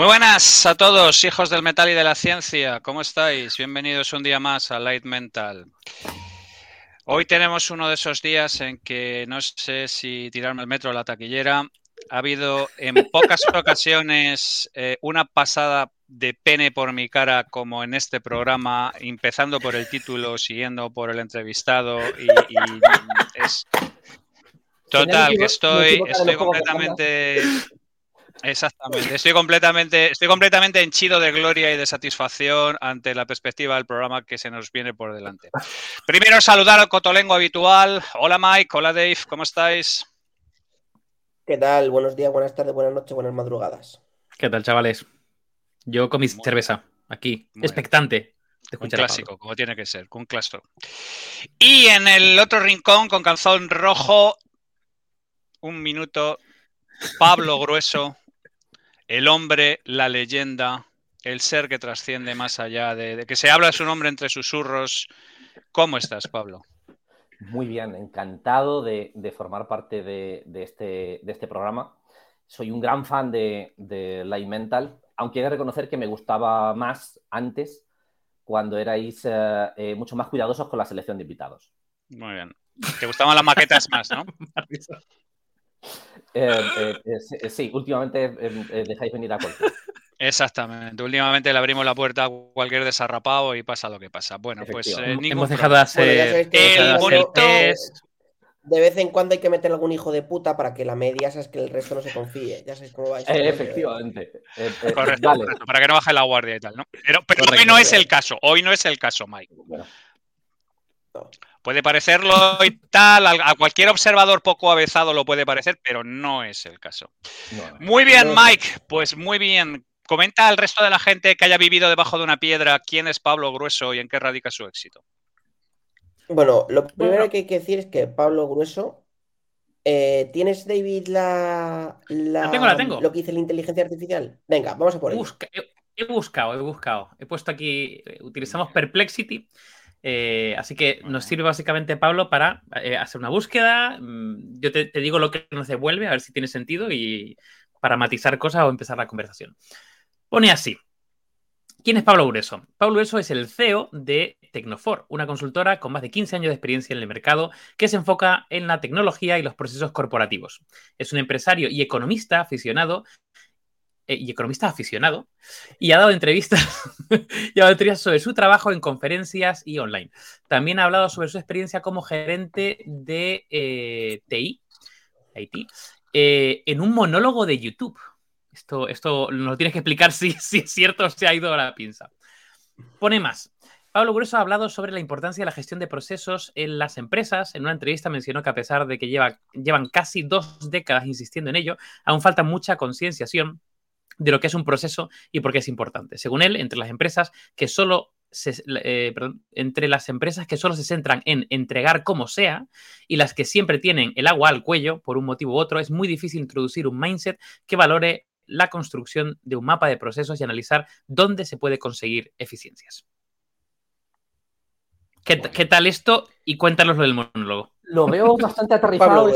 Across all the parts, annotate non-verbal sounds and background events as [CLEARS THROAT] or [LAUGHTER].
Muy buenas a todos, hijos del metal y de la ciencia. ¿Cómo estáis? Bienvenidos un día más a Light Mental. Hoy tenemos uno de esos días en que no sé si tirarme el metro o la taquillera. Ha habido en pocas [LAUGHS] ocasiones eh, una pasada de pene por mi cara como en este programa, empezando por el título, siguiendo por el entrevistado y, y es total que estoy, estoy completamente Exactamente. Estoy completamente, estoy completamente henchido de gloria y de satisfacción ante la perspectiva del programa que se nos viene por delante. Primero saludar al cotolengo habitual. Hola Mike, hola Dave, ¿cómo estáis? ¿Qué tal? Buenos días, buenas tardes, buenas noches, buenas madrugadas. ¿Qué tal, chavales? Yo con mi cerveza, aquí, expectante. un clásico, como tiene que ser, un clásico. Y en el otro rincón, con calzón rojo, un minuto, Pablo Grueso, el hombre, la leyenda, el ser que trasciende más allá de, que se habla su nombre entre susurros. ¿Cómo estás, Pablo? Muy bien, encantado de, formar parte este, de, este, programa. Soy un gran fan de, de Light Mental, aunque he de reconocer que me gustaba más antes, cuando erais eh, eh, mucho más cuidadosos con la selección de invitados. Muy bien. Te gustaban las maquetas más, ¿no? [LAUGHS] Eh, eh, eh, sí, últimamente dejáis venir a cualquier. Exactamente. Últimamente le abrimos la puerta a cualquier desarrapado y pasa lo que pasa. Bueno, pues hemos dejado de hacer De vez en cuando hay que meter algún hijo de puta para que la media sabes que el resto no se confíe. Ya sabes cómo va. efectivamente. correcto, para que no baje la guardia y tal, ¿no? Pero, hoy no es el caso. Hoy no es el caso, Mike. Puede parecerlo y tal, a cualquier observador poco avezado lo puede parecer, pero no es el caso. muy bien, Mike, pues muy bien. Comenta al resto de la gente que haya vivido debajo de una piedra quién es Pablo Grueso y en qué radica su éxito. Bueno, lo primero que hay que decir es que Pablo Grueso. Eh, ¿Tienes, David, la, la, tengo, la tengo. lo que dice la inteligencia artificial? Venga, vamos a por ello. he, buscado, he buscado. He puesto aquí, eh, utilizamos Perplexity eh, así que nos sirve básicamente, Pablo, para eh, hacer una búsqueda. Mm, yo te, digo lo que nos devuelve, a ver si tiene sentido y para matizar cosas o empezar la conversación. Pone así. ¿Quién es Pablo Grueso? Pablo Grueso es el CEO de Tecnofor, una consultora con más de 15 años de experiencia en el mercado que se enfoca en la tecnología y los procesos corporativos. Es un empresario y economista aficionado y economista aficionado, y ha dado entrevistas, [LAUGHS] y ha dado entrevistas sobre su trabajo en conferencias y online. También ha hablado sobre su experiencia como gerente de eh, TI, eh, en un monólogo de YouTube. Esto, esto nos tienes que explicar [LAUGHS] si, si es cierto o se ha ido a la pinza. Pone más. Pablo Grueso ha hablado sobre la importancia de la gestión de procesos en las empresas. En una entrevista mencionó que a pesar de que lleva, llevan casi dos décadas insistiendo en ello, aún falta mucha concienciación de lo que es un proceso y por qué es importante. Según él, entre las empresas que solo se, eh, entre las empresas que solo se centran en entregar como sea y las que siempre tienen el agua al cuello por un motivo u otro, es muy difícil introducir un mindset que valore la construcción de un mapa de procesos y analizar dónde se puede conseguir eficiencias. ¿Qué, tal esto? Y cuéntanos lo del monólogo. Lo veo [LAUGHS] bastante aterrizado.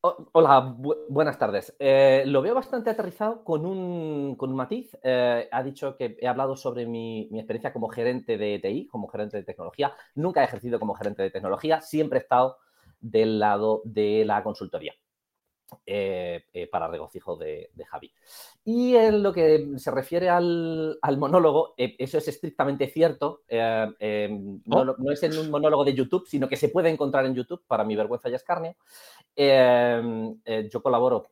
Hola, buenas tardes. Eh, lo veo bastante aterrizado con un, matiz. Eh, ha dicho que he hablado sobre mi, mi, experiencia como gerente de TI, como gerente de tecnología. Nunca he ejercido como gerente de tecnología, siempre he estado del lado de la consultoría. Eh, para regocijo de, Javi. Y en lo que se refiere al, monólogo, eh, eso es estrictamente cierto. Oh. no, es en un monólogo de YouTube, sino que se puede encontrar en YouTube, para mi vergüenza y escarnio. Yo colaboro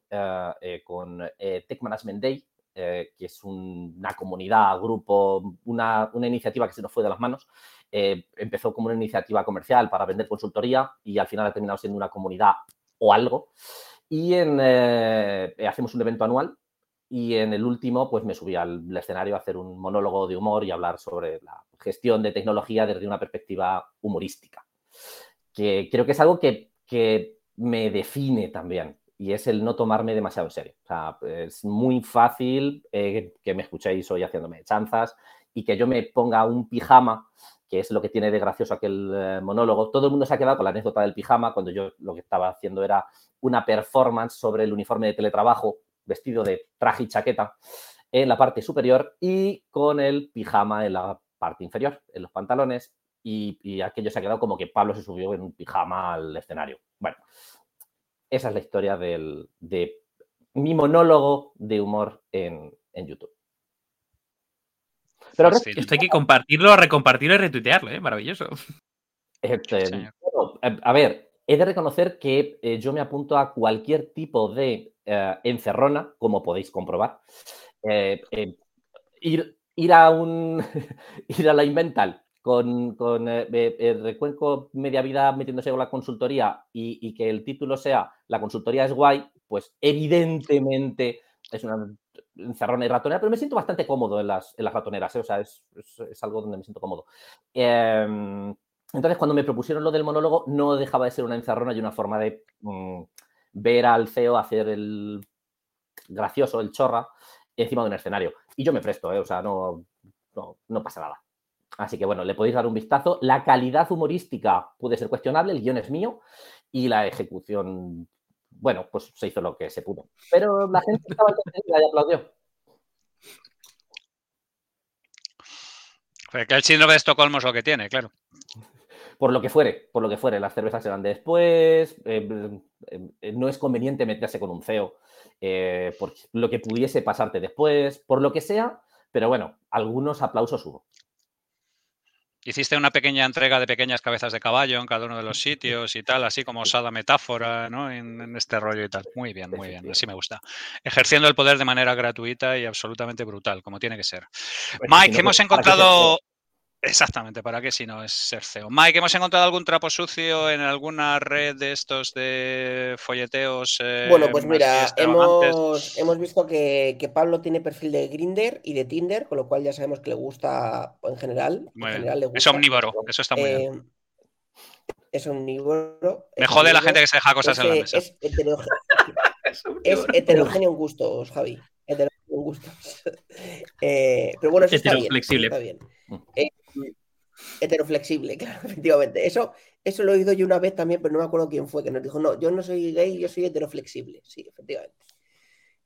con Tech Management Day, que es una comunidad, grupo, una, una, iniciativa que se nos fue de las manos. empezó como una iniciativa comercial para vender consultoría y al final ha terminado siendo una comunidad o algo. Y en, eh, hacemos un evento anual y en el último pues me subí al escenario a hacer un monólogo de humor y hablar sobre la gestión de tecnología desde una perspectiva humorística, que creo que es algo que, que me define también y es el no tomarme demasiado en serio. Es muy fácil eh, que me escuchéis hoy haciéndome chanzas y que yo me ponga un pijama que es lo que tiene de gracioso aquel eh, monólogo. Todo el mundo se ha quedado con la anécdota del pijama cuando yo lo que estaba haciendo era una performance sobre el uniforme de teletrabajo vestido de traje y chaqueta en la parte superior y con el pijama en la parte inferior, en los pantalones, y, aquello se ha quedado como que Pablo se subió en un pijama al escenario. Bueno, esa es la historia del, de mi monólogo de humor en, YouTube. Pero esto hay que compartirlo, recompartirlo y retuitearlo, ¿eh? Maravilloso. Este, a ver, he de reconocer que eh, yo me apunto a cualquier tipo de eh, encerrona, como podéis comprobar. Eh, ir, ir, a un [LAUGHS] ir a la Invental con, con el recuenco media vida metiéndose con la consultoría y, que el título sea La consultoría es guay, pues evidentemente es una encerrona y ratonera, pero me siento bastante cómodo en las, en las ratoneras, o sea, es, es, algo donde me siento cómodo. Em, entonces, cuando me propusieron lo del monólogo, no dejaba de ser una encerrona y una forma de mm, ver al CEO hacer el gracioso, el chorra, encima de un escenario. Y yo me presto, ¿eh? o sea, no, no, pasa nada. Así que bueno, le podéis dar un vistazo. La calidad humorística puede ser cuestionable, el guion es mío y la ejecución, bueno, pues se hizo lo que se pudo. Pero la gente estaba entendida y aplaudió. que el síndrome de Estocolmo es lo que tiene, claro por lo que fuere, por lo que fuere, las cervezas serán después, eh, eh, no es conveniente meterse con un CEO eh, por lo que pudiese pasarte después, por lo que sea, pero bueno, algunos aplausos hubo. Hiciste una pequeña entrega de pequeñas cabezas de caballo en cada uno de los sitios y tal, así como osada metáfora, ¿no? En, en, este rollo y tal. Muy bien, muy bien, así me gusta. Ejerciendo el poder de manera gratuita y absolutamente brutal, como tiene que ser. Pues Mike, hemos encontrado Exactamente, ¿para qué si no es ser CEO? Mike, ¿hemos encontrado algún trapo sucio en alguna red de estos de folleteos? Eh, bueno, pues mira, hemos, hemos, visto que, Pablo tiene perfil de Grinder y de Tinder, con lo cual ya sabemos que le gusta en general. Es omnívoro, eso está muy bien. Eh, es omnívoro. Me jode la gente que se deja cosas en la mesa. Es heterogéneo, [LAUGHS] es heterogéneo en gustos, Javi. Heterogéneo en gustos. [LAUGHS] Eh, pero bueno, eso está bien, flexible. Está bien. Heteroflexible, [LAUGHS] claro, efectivamente. Eso, eso lo he oído yo una vez también, pero no me acuerdo quién fue, que nos dijo, no, yo no soy gay, yo soy heteroflexible. Sí, efectivamente.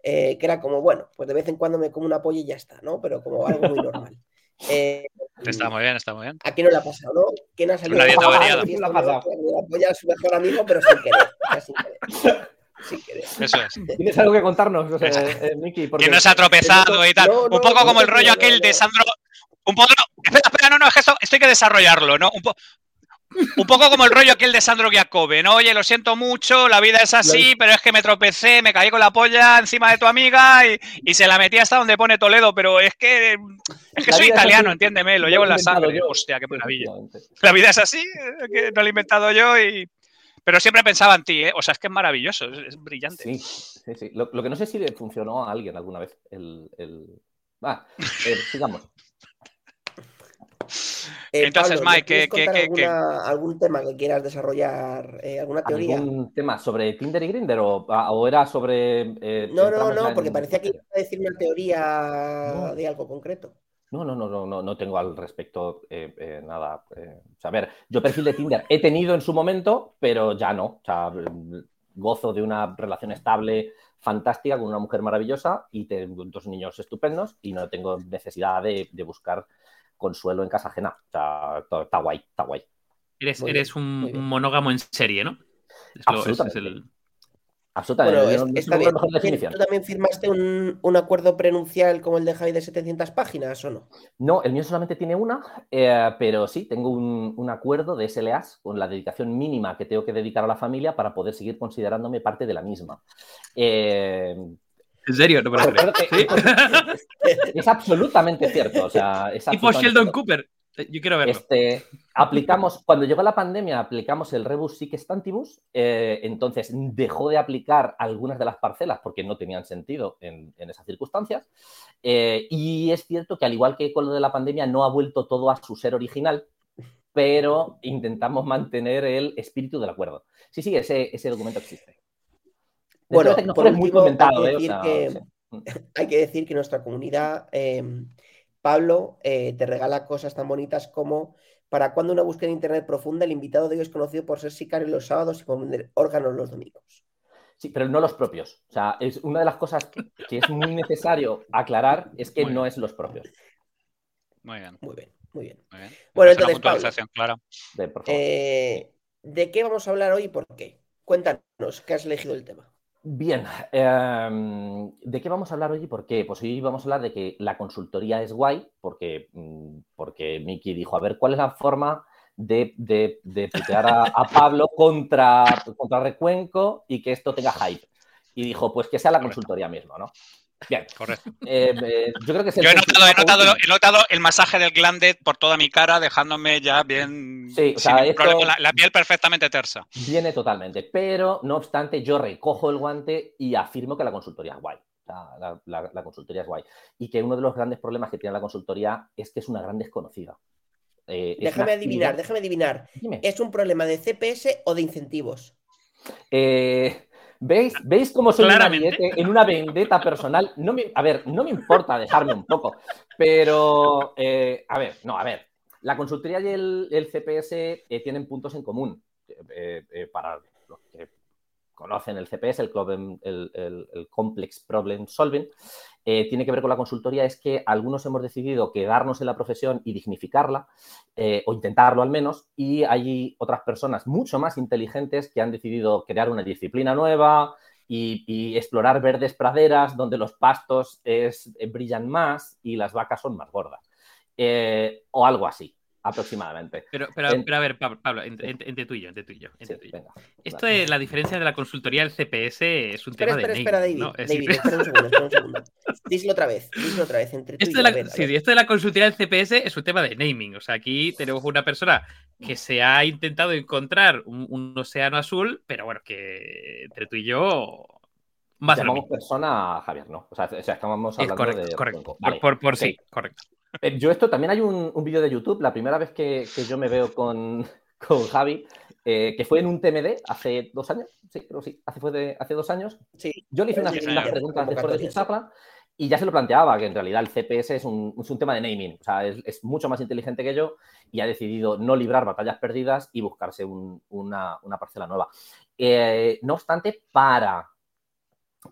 Eh, que era como, bueno, pues de vez en cuando me como una polla y ya está, ¿no? Pero como algo muy normal. [LAUGHS] Eh, está muy bien, está muy bien. ¿A quién no le ha pasado, no? ¿Quién ha salido? Una dieta variada. La polla a su mejor amigo, pero sin querer. sin querer. Sin querer. Eso es. ¿Tienes algo que contarnos, o sea, eh, Miki? Porque... no se ha tropezado y tal. un poco como el rollo aquel de Sandro, un poco, [LAUGHS] espera, espera, no, no, es que esto, hay que desarrollarlo, ¿no? Un, un poco como el rollo aquel de Sandro Giacobbe, ¿no? Oye, lo siento mucho, la vida es así, pero es que me tropecé, me caí con la polla encima de tu amiga y, se la metí hasta donde pone Toledo, pero es que, es que soy italiano, entiéndeme, lo llevo en la sangre. Hostia, qué maravilla. La vida es así, que no lo he inventado yo y... Pero siempre pensaba en ti, ¿eh? O sea, es que es maravilloso, es, brillante. Sí, sí, sí. Lo, que no sé si le funcionó a alguien alguna vez. El, el... Ah, eh, sigamos. Eh, Entonces, Mike, ¿qué, algún tema que quieras desarrollar? Eh, ¿Alguna teoría? ¿Algún tema sobre Tinder y Grinder o, era sobre. Eh, no, no, no, porque parecía que iba a decir una teoría de algo concreto. No, no, no, no, no, tengo al respecto nada. a ver, yo perfil de Tinder he tenido en su momento, pero ya no. O sea, gozo de una relación estable, fantástica, con una mujer maravillosa y tengo dos niños estupendos y no tengo necesidad de buscar consuelo en casa ajena. O sea, está guay, está guay. Eres, un, monógamo en serie, ¿no? Absolutamente. Absolutamente. ¿Tú también firmaste un, acuerdo prenuncial como el de Javi de 700 páginas o no? No, el mío solamente tiene una, eh, pero sí, tengo un, acuerdo de SLAs con la dedicación mínima que tengo que dedicar a la familia para poder seguir considerándome parte de la misma. Eh, ¿En serio? No es, absolutamente cierto. O sea, [LAUGHS] tipo Sheldon Cooper. Yo quiero verlo. Este, aplicamos, cuando llegó la pandemia, aplicamos el rebus sic stantibus, eh, entonces dejó de aplicar algunas de las parcelas porque no tenían sentido en, esas circunstancias. Eh, y es cierto que al igual que con lo de la pandemia, no ha vuelto todo a su ser original, pero intentamos mantener el espíritu del acuerdo. Sí, sí, ese, ese documento existe. Bueno, por muy comentado, hay, que decir que, hay que decir que nuestra comunidad, em, Pablo, eh, te regala cosas tan bonitas como para cuando una búsqueda en internet profunda, el invitado de hoy es conocido por ser sicario los sábados y por vender órganos los domingos. Sí, pero no los propios. O sea, es una de las cosas que es muy necesario aclarar es que Muy no bien. es los propios. Muy bien, Muy bien, muy bien. muy bien. Bueno, una entonces, puntualización clara. Ven, por favor. Eh, ¿De qué vamos a hablar hoy y por qué? Cuéntanos, ¿qué has elegido el tema? Bien, em, ¿de qué vamos a hablar hoy y por qué? Pues hoy vamos a hablar de que la consultoría es guay, porque, mm, porque Miki dijo, a ver, ¿cuál es la forma de, de, de putear a, a Pablo contra, contra Recuenco y que esto tenga hype? Y dijo, pues que sea la consultoría misma, ¿no? Bien, Correcto. [LAUGHS] eh, eh, yo creo que es el Yo he notado, he, notado, he notado el masaje del glande por toda mi cara, dejándome ya bien. Sí, o sea, ningún esto- problema, la, la piel perfectamente tersa. Viene totalmente, pero no obstante, yo recojo el guante y afirmo que la consultoría es guay. La, la- la consultoría es guay. Y que uno de los grandes problemas que tiene la consultoría es que es una gran desconocida. Eh, Déjame adivinar, actividad- déjame adivinar. Dime. ¿Es un problema de CPS o de incentivos? Eh, ¿Veis, ¿Veis cómo soy un Claramente. ariete en una vendetta personal? No me, a ver, no me importa dejarme un poco, pero, eh, a ver, no, a ver. La consultoría y el, el CPS eh, tienen puntos en común. Eh, para los que conocen el CPS, el- el- el Complex Problem Solving, eh, tiene que ver con la consultoría, es que algunos hemos decidido quedarnos en la profesión y dignificarla, eh, o intentarlo al menos, y hay otras personas mucho más inteligentes que han decidido crear una disciplina nueva y, explorar verdes praderas donde los pastos es- eh, brillan más y las vacas son más gordas. O algo así, aproximadamente. Pero, pero, En- pero a ver, Pablo, Pablo, entre, tú y yo, entre tú y yo. entre Sí, tú y yo. venga. Esto de la diferencia de la consultoría del CPS es un Espera, tema espera, de espera, naming, David. ¿no? Es David, decir, espera un segundo, espera un segundo. [LAUGHS] Díselo otra vez, díselo otra vez. Entre tú Esto y yo, la, a ver, a sí, ver. esto de la consultoría del CPS es un tema de naming. O sea, aquí tenemos una persona que se ha intentado encontrar un, un océano azul, pero bueno, que entre tú y yo. Más Llamamos persona a Javier, ¿no? O sea, o sea, estamos Es hablando correcto, de... correcto. Por, Vale, por- sí, correcto. Eh, Yo esto también hay un, un vídeo de YouTube, la primera vez que, que yo me veo con, [LAUGHS] con Javi, eh, que fue en un TMD hace dos años, sí, creo que sí, hace, fue de, hace dos años. Sí, Yo le hice unas, unas preguntas después de charla y ya se lo planteaba, que en realidad el CPS es un, es un tema de naming, o sea, es, es mucho más inteligente que yo y ha decidido no librar batallas perdidas y buscarse un- una, una parcela nueva. Eh, no obstante, para,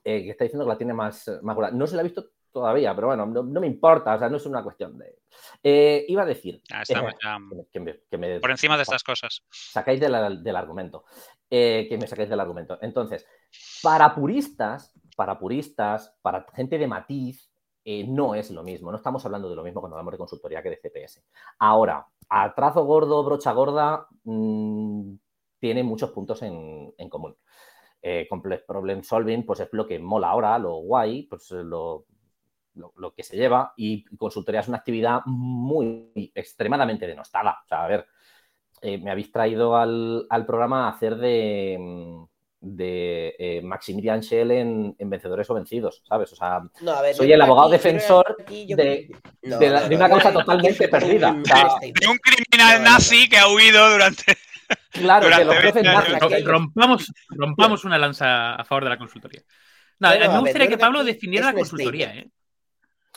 eh, que está diciendo que la tiene más, más gorda. No se la ha visto todavía, pero bueno, no, no me importa, o sea, no es una cuestión de... Eh, iba a decir... Ah, estamos eh, ya que me- que me- por encima de estas cosas. sacáis de la- del argumento. Eh, que me sacáis del argumento. Entonces, para puristas, para puristas, para gente de matiz, eh, no es lo mismo. No estamos hablando de lo mismo cuando hablamos de consultoría que de CPS. Ahora, a trazo gordo, brocha gorda, mm, tiene muchos puntos en, en común. Eh, complex Problem Solving, pues es lo que mola ahora, lo guay, pues lo, lo, lo que se lleva. Y consultoría es una actividad muy extremadamente denostada. O sea, a ver, eh, me habéis traído al, al programa a hacer de, mm, de eh, Maximilian Schell en, en Vencedores o Vencidos, ¿sabes? O sea, No, a ver, Soy el abogado aquí- defensor aquí yo de- creo- no, de la- no, de no, una causa que totalmente perdida. O sea. De un criminal nazi que ha huido durante. claro, que durante lo ofrecen 20 nazis. años. Aquí hay- Rompamos, rompamos una lanza a favor de la consultoría. No, a mí me gustaría que que Pablo definiera la consultoría, ¿eh?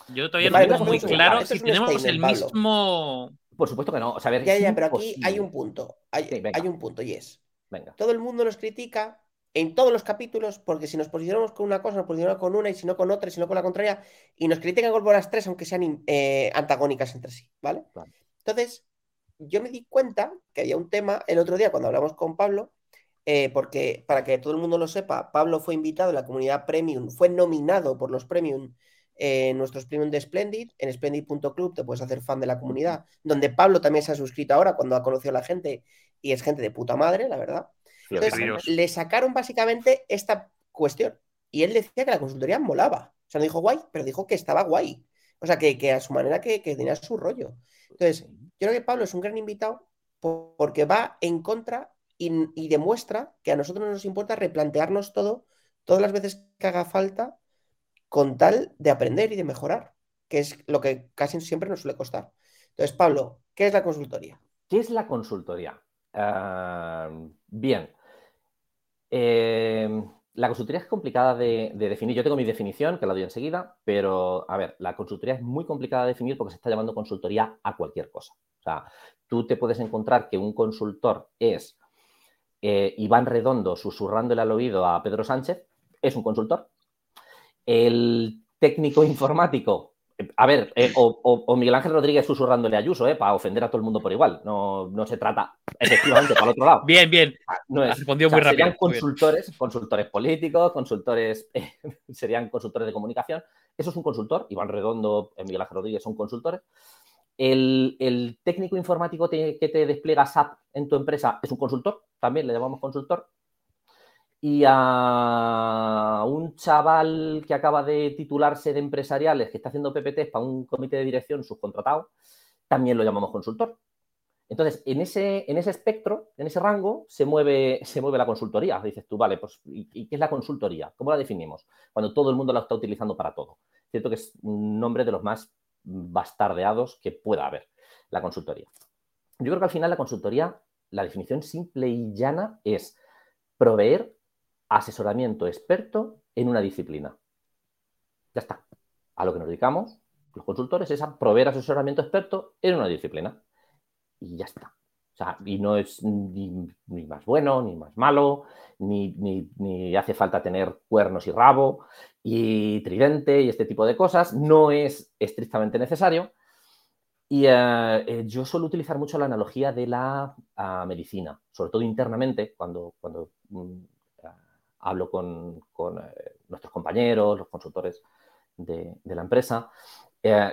Yo todavía no tengo muy claro si tenemos el mismo. Por supuesto que no. O sea, a ver, Ya, ya, pero aquí hay un punto. Hay, Sí, hay un punto y es. Venga. Todo el mundo nos critica en todos los capítulos porque si nos posicionamos con una cosa, nos posicionamos con una y si no con otra y si no con la contraria y nos critican por las tres aunque sean eh, antagónicas entre sí, ¿vale? Claro. Entonces, yo me di cuenta que había un tema el otro día cuando hablamos con Pablo, eh, porque para que todo el mundo lo sepa, Pablo fue invitado en la comunidad Premium, fue nominado por los Premium en nuestros Premium de Splendid, en splendid.club te puedes hacer fan de la comunidad, donde Pablo también se ha suscrito ahora cuando ha conocido a la gente y es gente de puta madre, la verdad. Entonces, Dios. le sacaron básicamente esta cuestión. Y él decía que la consultoría molaba. O sea, no dijo guay, pero dijo que estaba guay. O sea, que, que a su manera que, que tenía su rollo. Entonces, yo creo que Pablo es un gran invitado por- porque va en contra y, y demuestra que a nosotros nos importa replantearnos todo todas las veces que haga falta con tal de aprender y de mejorar, que es lo que casi siempre nos suele costar. Entonces, Pablo, ¿qué es la consultoría? ¿Qué es la consultoría? Ah, bien. Eh, la consultoría es complicada de, de definir. Yo tengo mi definición, que la doy enseguida, pero a ver, la consultoría es muy complicada de definir porque se está llamando consultoría a cualquier cosa. O sea, tú te puedes encontrar que un consultor es eh, Iván Redondo susurrándole al oído a Pedro Sánchez es un consultor. El técnico informático, a ver, eh, o, Miguel Ángel Rodríguez susurrándole a Ayuso, eh, para ofender a todo el mundo por igual. No, se trata efectivamente para el otro lado. Bien, bien. Ah, no es, Respondió muy rápido. Serían consultores, consultores políticos, consultores, [LAUGHS] serían consultores de comunicación. Eso es un consultor. Iván Redondo, Miguel Ángel Rodríguez son consultores. El, técnico informático que te despliega SAP en tu empresa es un consultor, también le llamamos consultor. Y a un chaval que acaba de titularse de empresariales, que está haciendo PPTs para un comité de dirección subcontratado, también lo llamamos consultor. Entonces, en ese, en ese espectro, en ese rango, se mueve, [LAUGHS] se mueve la consultoría. Dices tú, vale, pues, ¿y, qué es la consultoría? ¿Cómo la definimos? Cuando todo el mundo la está utilizando para todo. Cierto que es un nombre de los más bastardeados que pueda haber, la consultoría. Yo creo que al final la consultoría, la definición simple y llana es proveer asesoramiento experto en una disciplina. Ya está. A lo que nos dedicamos los consultores es a proveer asesoramiento experto en una disciplina. Y ya está. O sea, y no es ni, más bueno, ni más malo, ni, ni, hace falta tener cuernos y rabo, y tridente y este tipo de cosas. No es estrictamente necesario. Y eh, eh, yo suelo utilizar mucho la analogía de la ah, medicina, sobre todo internamente, cuando, cuando mm, hablo con, eh, nuestros compañeros, los consultores de, la empresa.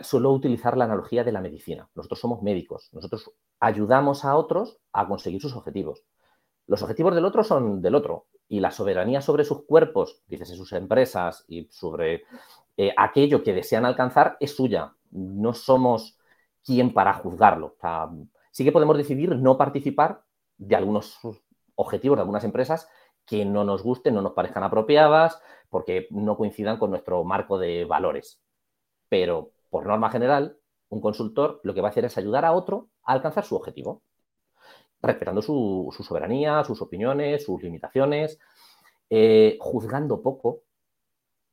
suelo utilizar la analogía de la medicina. Nosotros somos médicos, nosotros ayudamos a otros a conseguir sus objetivos. Los objetivos del otro son del otro y la soberanía sobre sus cuerpos, dices, en sus empresas y sobre eh, aquello que desean alcanzar es suya. No somos quien para juzgarlo. sí que podemos decidir no participar de algunos objetivos de algunas empresas que no nos gusten, no nos parezcan apropiadas, porque no coincidan con nuestro marco de valores. Pero, por norma general, un consultor lo que va a hacer es ayudar a otro a alcanzar su objetivo respetando su, soberanía, sus opiniones, sus limitaciones, eh, juzgando poco,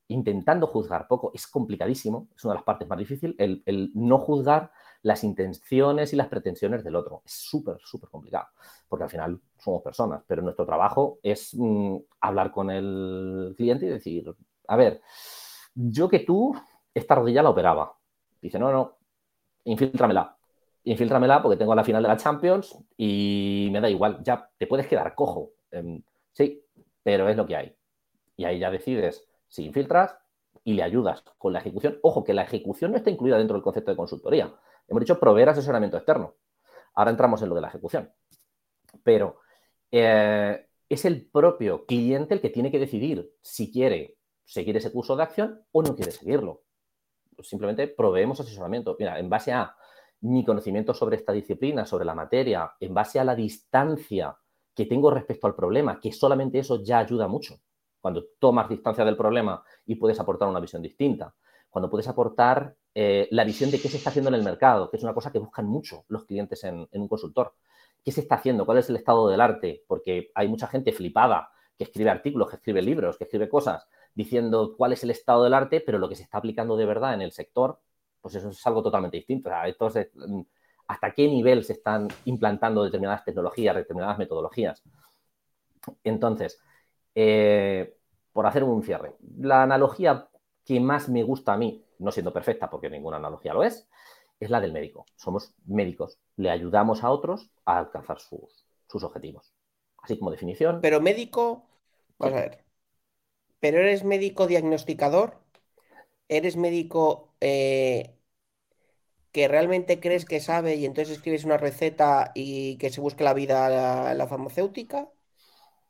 intentando juzgar poco. Es complicadísimo, es una de las partes más difíciles, el, no juzgar las intenciones y las pretensiones del otro. Es súper, súper complicado, porque al final somos personas, pero nuestro trabajo es mm, hablar con el cliente y decir, a ver, yo que tú esta rodilla la operaba. Dice, no, no, infiltramela infiltramela porque tengo la final de la Champions y me da igual, ya te puedes quedar cojo. Em, sí, pero es lo que hay. Y ahí ya decides si infiltras y le ayudas con la ejecución. Ojo, que la ejecución no está incluida dentro del concepto de consultoría. Hemos dicho proveer asesoramiento externo. Ahora entramos en lo de la ejecución. Pero eh, es el propio cliente el que tiene que decidir si quiere seguir ese curso de acción o no quiere seguirlo. Simplemente proveemos asesoramiento. Mira, en base a mi conocimiento sobre esta disciplina, sobre la materia, en base a la distancia que tengo respecto al problema, que solamente eso ya ayuda mucho. Cuando tomas distancia del problema y puedes aportar una visión distinta. Cuando puedes aportar eh, la visión de qué se está haciendo en el mercado, que es una cosa que buscan mucho los clientes en, un consultor. ¿Qué se está haciendo? ¿Cuál es el estado del arte? Porque hay mucha gente flipada que escribe artículos, que escribe libros, que escribe cosas diciendo cuál es el estado del arte, pero lo que se está aplicando de verdad en el sector pues eso es algo totalmente distinto. Mm, ¿Hasta qué nivel se están implantando determinadas tecnologías, determinadas metodologías? Entonces, eh, por hacer un cierre, la analogía que más me gusta a mí, no siendo perfecta porque ninguna analogía lo es, es la del médico. Somos médicos, le ayudamos a otros a alcanzar sus, objetivos. Así como definición. Pero médico, vamos a ver, pero eres médico diagnosticador, eres médico eh, que realmente crees que sabe y entonces escribes una receta y que se busque la vida la, farmacéutica?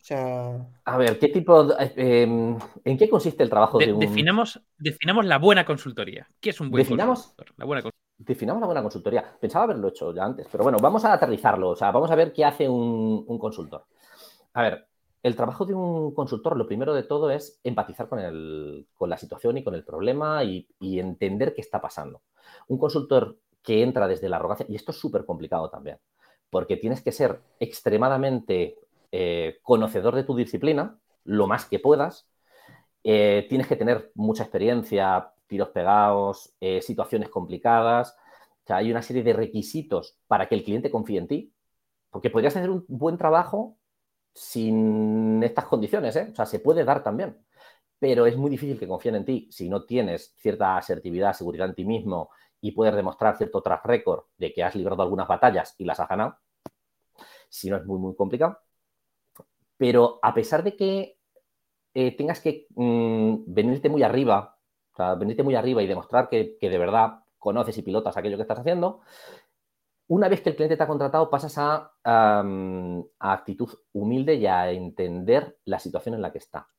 O sea... A ver, ¿qué tipo em, ¿En qué consiste el trabajo de, un... Definamos, definamos la buena consultoría. ¿Qué es un buen definamos, La buena Definamos la buena consultoría. Pensaba haberlo hecho ya antes, pero bueno, vamos a aterrizarlo. O sea, vamos a ver qué hace un, un consultor. A ver, el trabajo de un consultor, lo primero de todo es empatizar con, el, con la situación y con el problema y, entender qué está pasando. Un consultor que entra desde la arrogancia, y esto es súper complicado también, porque tienes que ser extremadamente eh, conocedor de tu disciplina, lo más que puedas, eh, tienes que tener mucha experiencia, tiros pegados, eh, situaciones complicadas, o sea, hay una serie de requisitos para que el cliente confíe en ti, porque podrías hacer un buen trabajo sin estas condiciones. O sea, se puede dar también. Pero es muy difícil que confíen en ti si no tienes cierta asertividad, seguridad en ti mismo y puedes demostrar cierto track record de que has librado algunas batallas y las has ganado. Si no, es muy, muy complicado. Pero a pesar de que eh, tengas que mm, venirte muy arriba, o sea, venirte muy arriba y demostrar que, de verdad conoces y pilotas aquello que estás haciendo, una vez que el cliente te ha contratado, pasas a, actitud humilde y a entender la situación en la que está.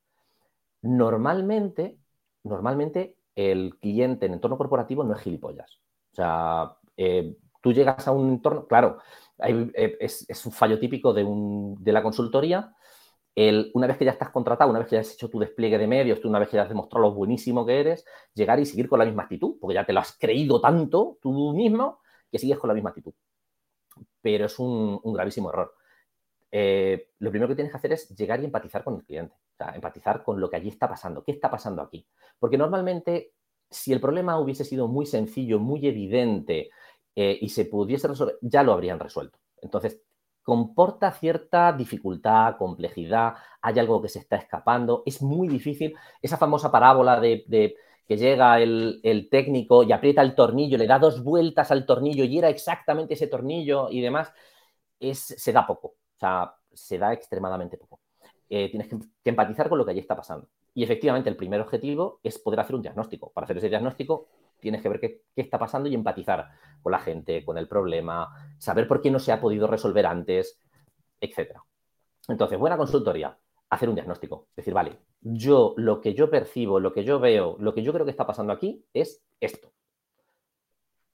Normalmente, normalmente el cliente en entorno corporativo no es gilipollas. O sea, eh, tú llegas a un entorno, claro, eh, es, un fallo típico de, de la consultoría una vez que ya estás contratado, una vez que ya has hecho tu despliegue de medios, una vez que ya has demostrado lo buenísimo que eres, llegar y seguir con la misma actitud, porque ya te lo has creído tanto tú mismo que sigues con la misma actitud. Pero es un, gravísimo error. Eh, lo primero que tienes que hacer es llegar y empatizar con el cliente, o sea, empatizar con lo que allí está pasando, qué está pasando aquí. Porque normalmente, si el problema hubiese sido muy sencillo, muy evidente eh, y se pudiese resolver, ya lo habrían resuelto. Entonces, comporta cierta dificultad, complejidad, hay algo que se está escapando, es muy difícil. Esa famosa parábola de, que llega el, técnico y aprieta el tornillo, le da dos vueltas al tornillo y era exactamente ese tornillo y demás, es, se da poco, o sea, se da extremadamente poco. Eh, tienes que, que empatizar con lo que allí está pasando. Y efectivamente, el primer objetivo es poder hacer un diagnóstico. Para hacer ese diagnóstico, tienes que ver qué, está pasando y empatizar con la gente, con el problema, saber por qué no se ha podido resolver antes, etc. Entonces, buena consultoría, hacer un diagnóstico. Decir, vale, yo lo que yo percibo, lo que yo veo, lo que yo creo que está pasando aquí es esto.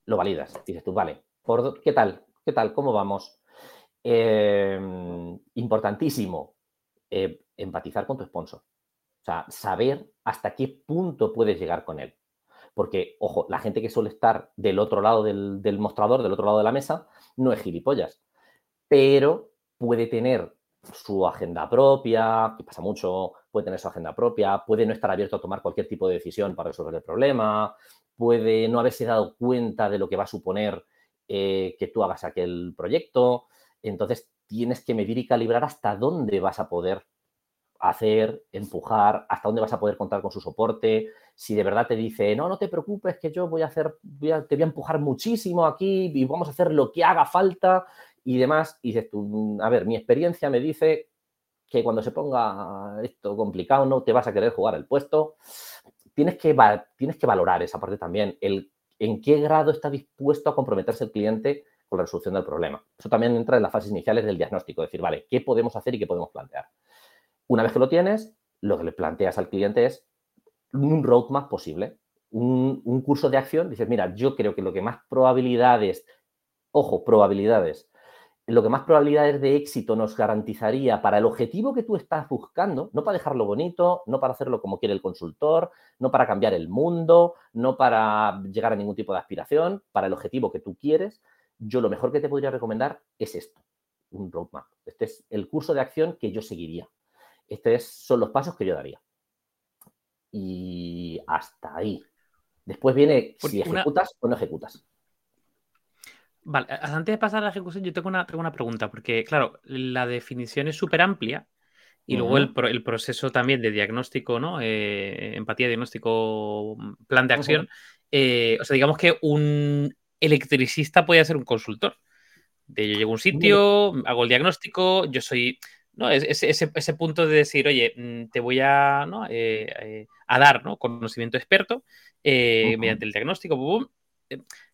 Lo validas. Dices tú, vale, ¿por, ¿qué tal? ¿Qué tal? ¿Cómo vamos? Em, importantísimo, eh, empatizar con tu sponsor. O sea, saber hasta qué punto puedes llegar con él. Porque, ojo, la gente que suele estar del otro lado del, mostrador, del otro lado de la mesa, no es gilipollas, pero puede tener su agenda propia, que pasa mucho, puede tener su agenda propia, puede no estar abierto a tomar cualquier tipo de decisión para resolver el problema, puede no haberse dado cuenta de lo que va a suponer eh, que tú hagas aquel proyecto. Entonces, tienes que medir y calibrar hasta dónde vas a poder hacer, empujar, hasta dónde vas a poder contar con su soporte. Si de verdad te dice, no, no te preocupes, que yo voy a hacer, te voy a empujar muchísimo aquí y vamos a hacer lo que haga falta y demás. Y dices tú, mm, a ver, mi experiencia me dice que cuando se ponga esto complicado no te vas a querer jugar el puesto. Tienes que, tienes que valorar esa parte también, el en qué grado está dispuesto a comprometerse el cliente con la resolución del problema. Eso también entra en las fases iniciales del diagnóstico, decir, vale, ¿qué podemos hacer y qué podemos plantear? Una vez que lo tienes, lo que le planteas al cliente es un roadmap posible, un, curso de acción. Dices, mira, yo creo que lo que más probabilidades, ojo, probabilidades, lo que más probabilidades de éxito nos garantizaría para el objetivo que tú estás buscando, no para dejarlo bonito, no para hacerlo como quiere el consultor, no para cambiar el mundo, no para llegar a ningún tipo de aspiración, para el objetivo que tú quieres, yo lo mejor que te podría recomendar es esto, un roadmap. Este es el curso de acción que yo seguiría. Estos son los pasos que yo daría. Y hasta ahí. Después viene si ejecutas o no ejecutas. Vale, antes de pasar a la ejecución, yo tengo una, una pregunta, porque claro, la definición es súper amplia y luego el, proceso también de diagnóstico, ¿no? Eh, empatía, diagnóstico, plan de acción. Eh, o sea, digamos que un electricista puede ser un consultor. De yo llego a un sitio, hago el diagnóstico, yo soy ¿no? Ese, ese, punto de decir, oye, mm, te voy a, eh, eh, a dar conocimiento experto eh, mediante el diagnóstico.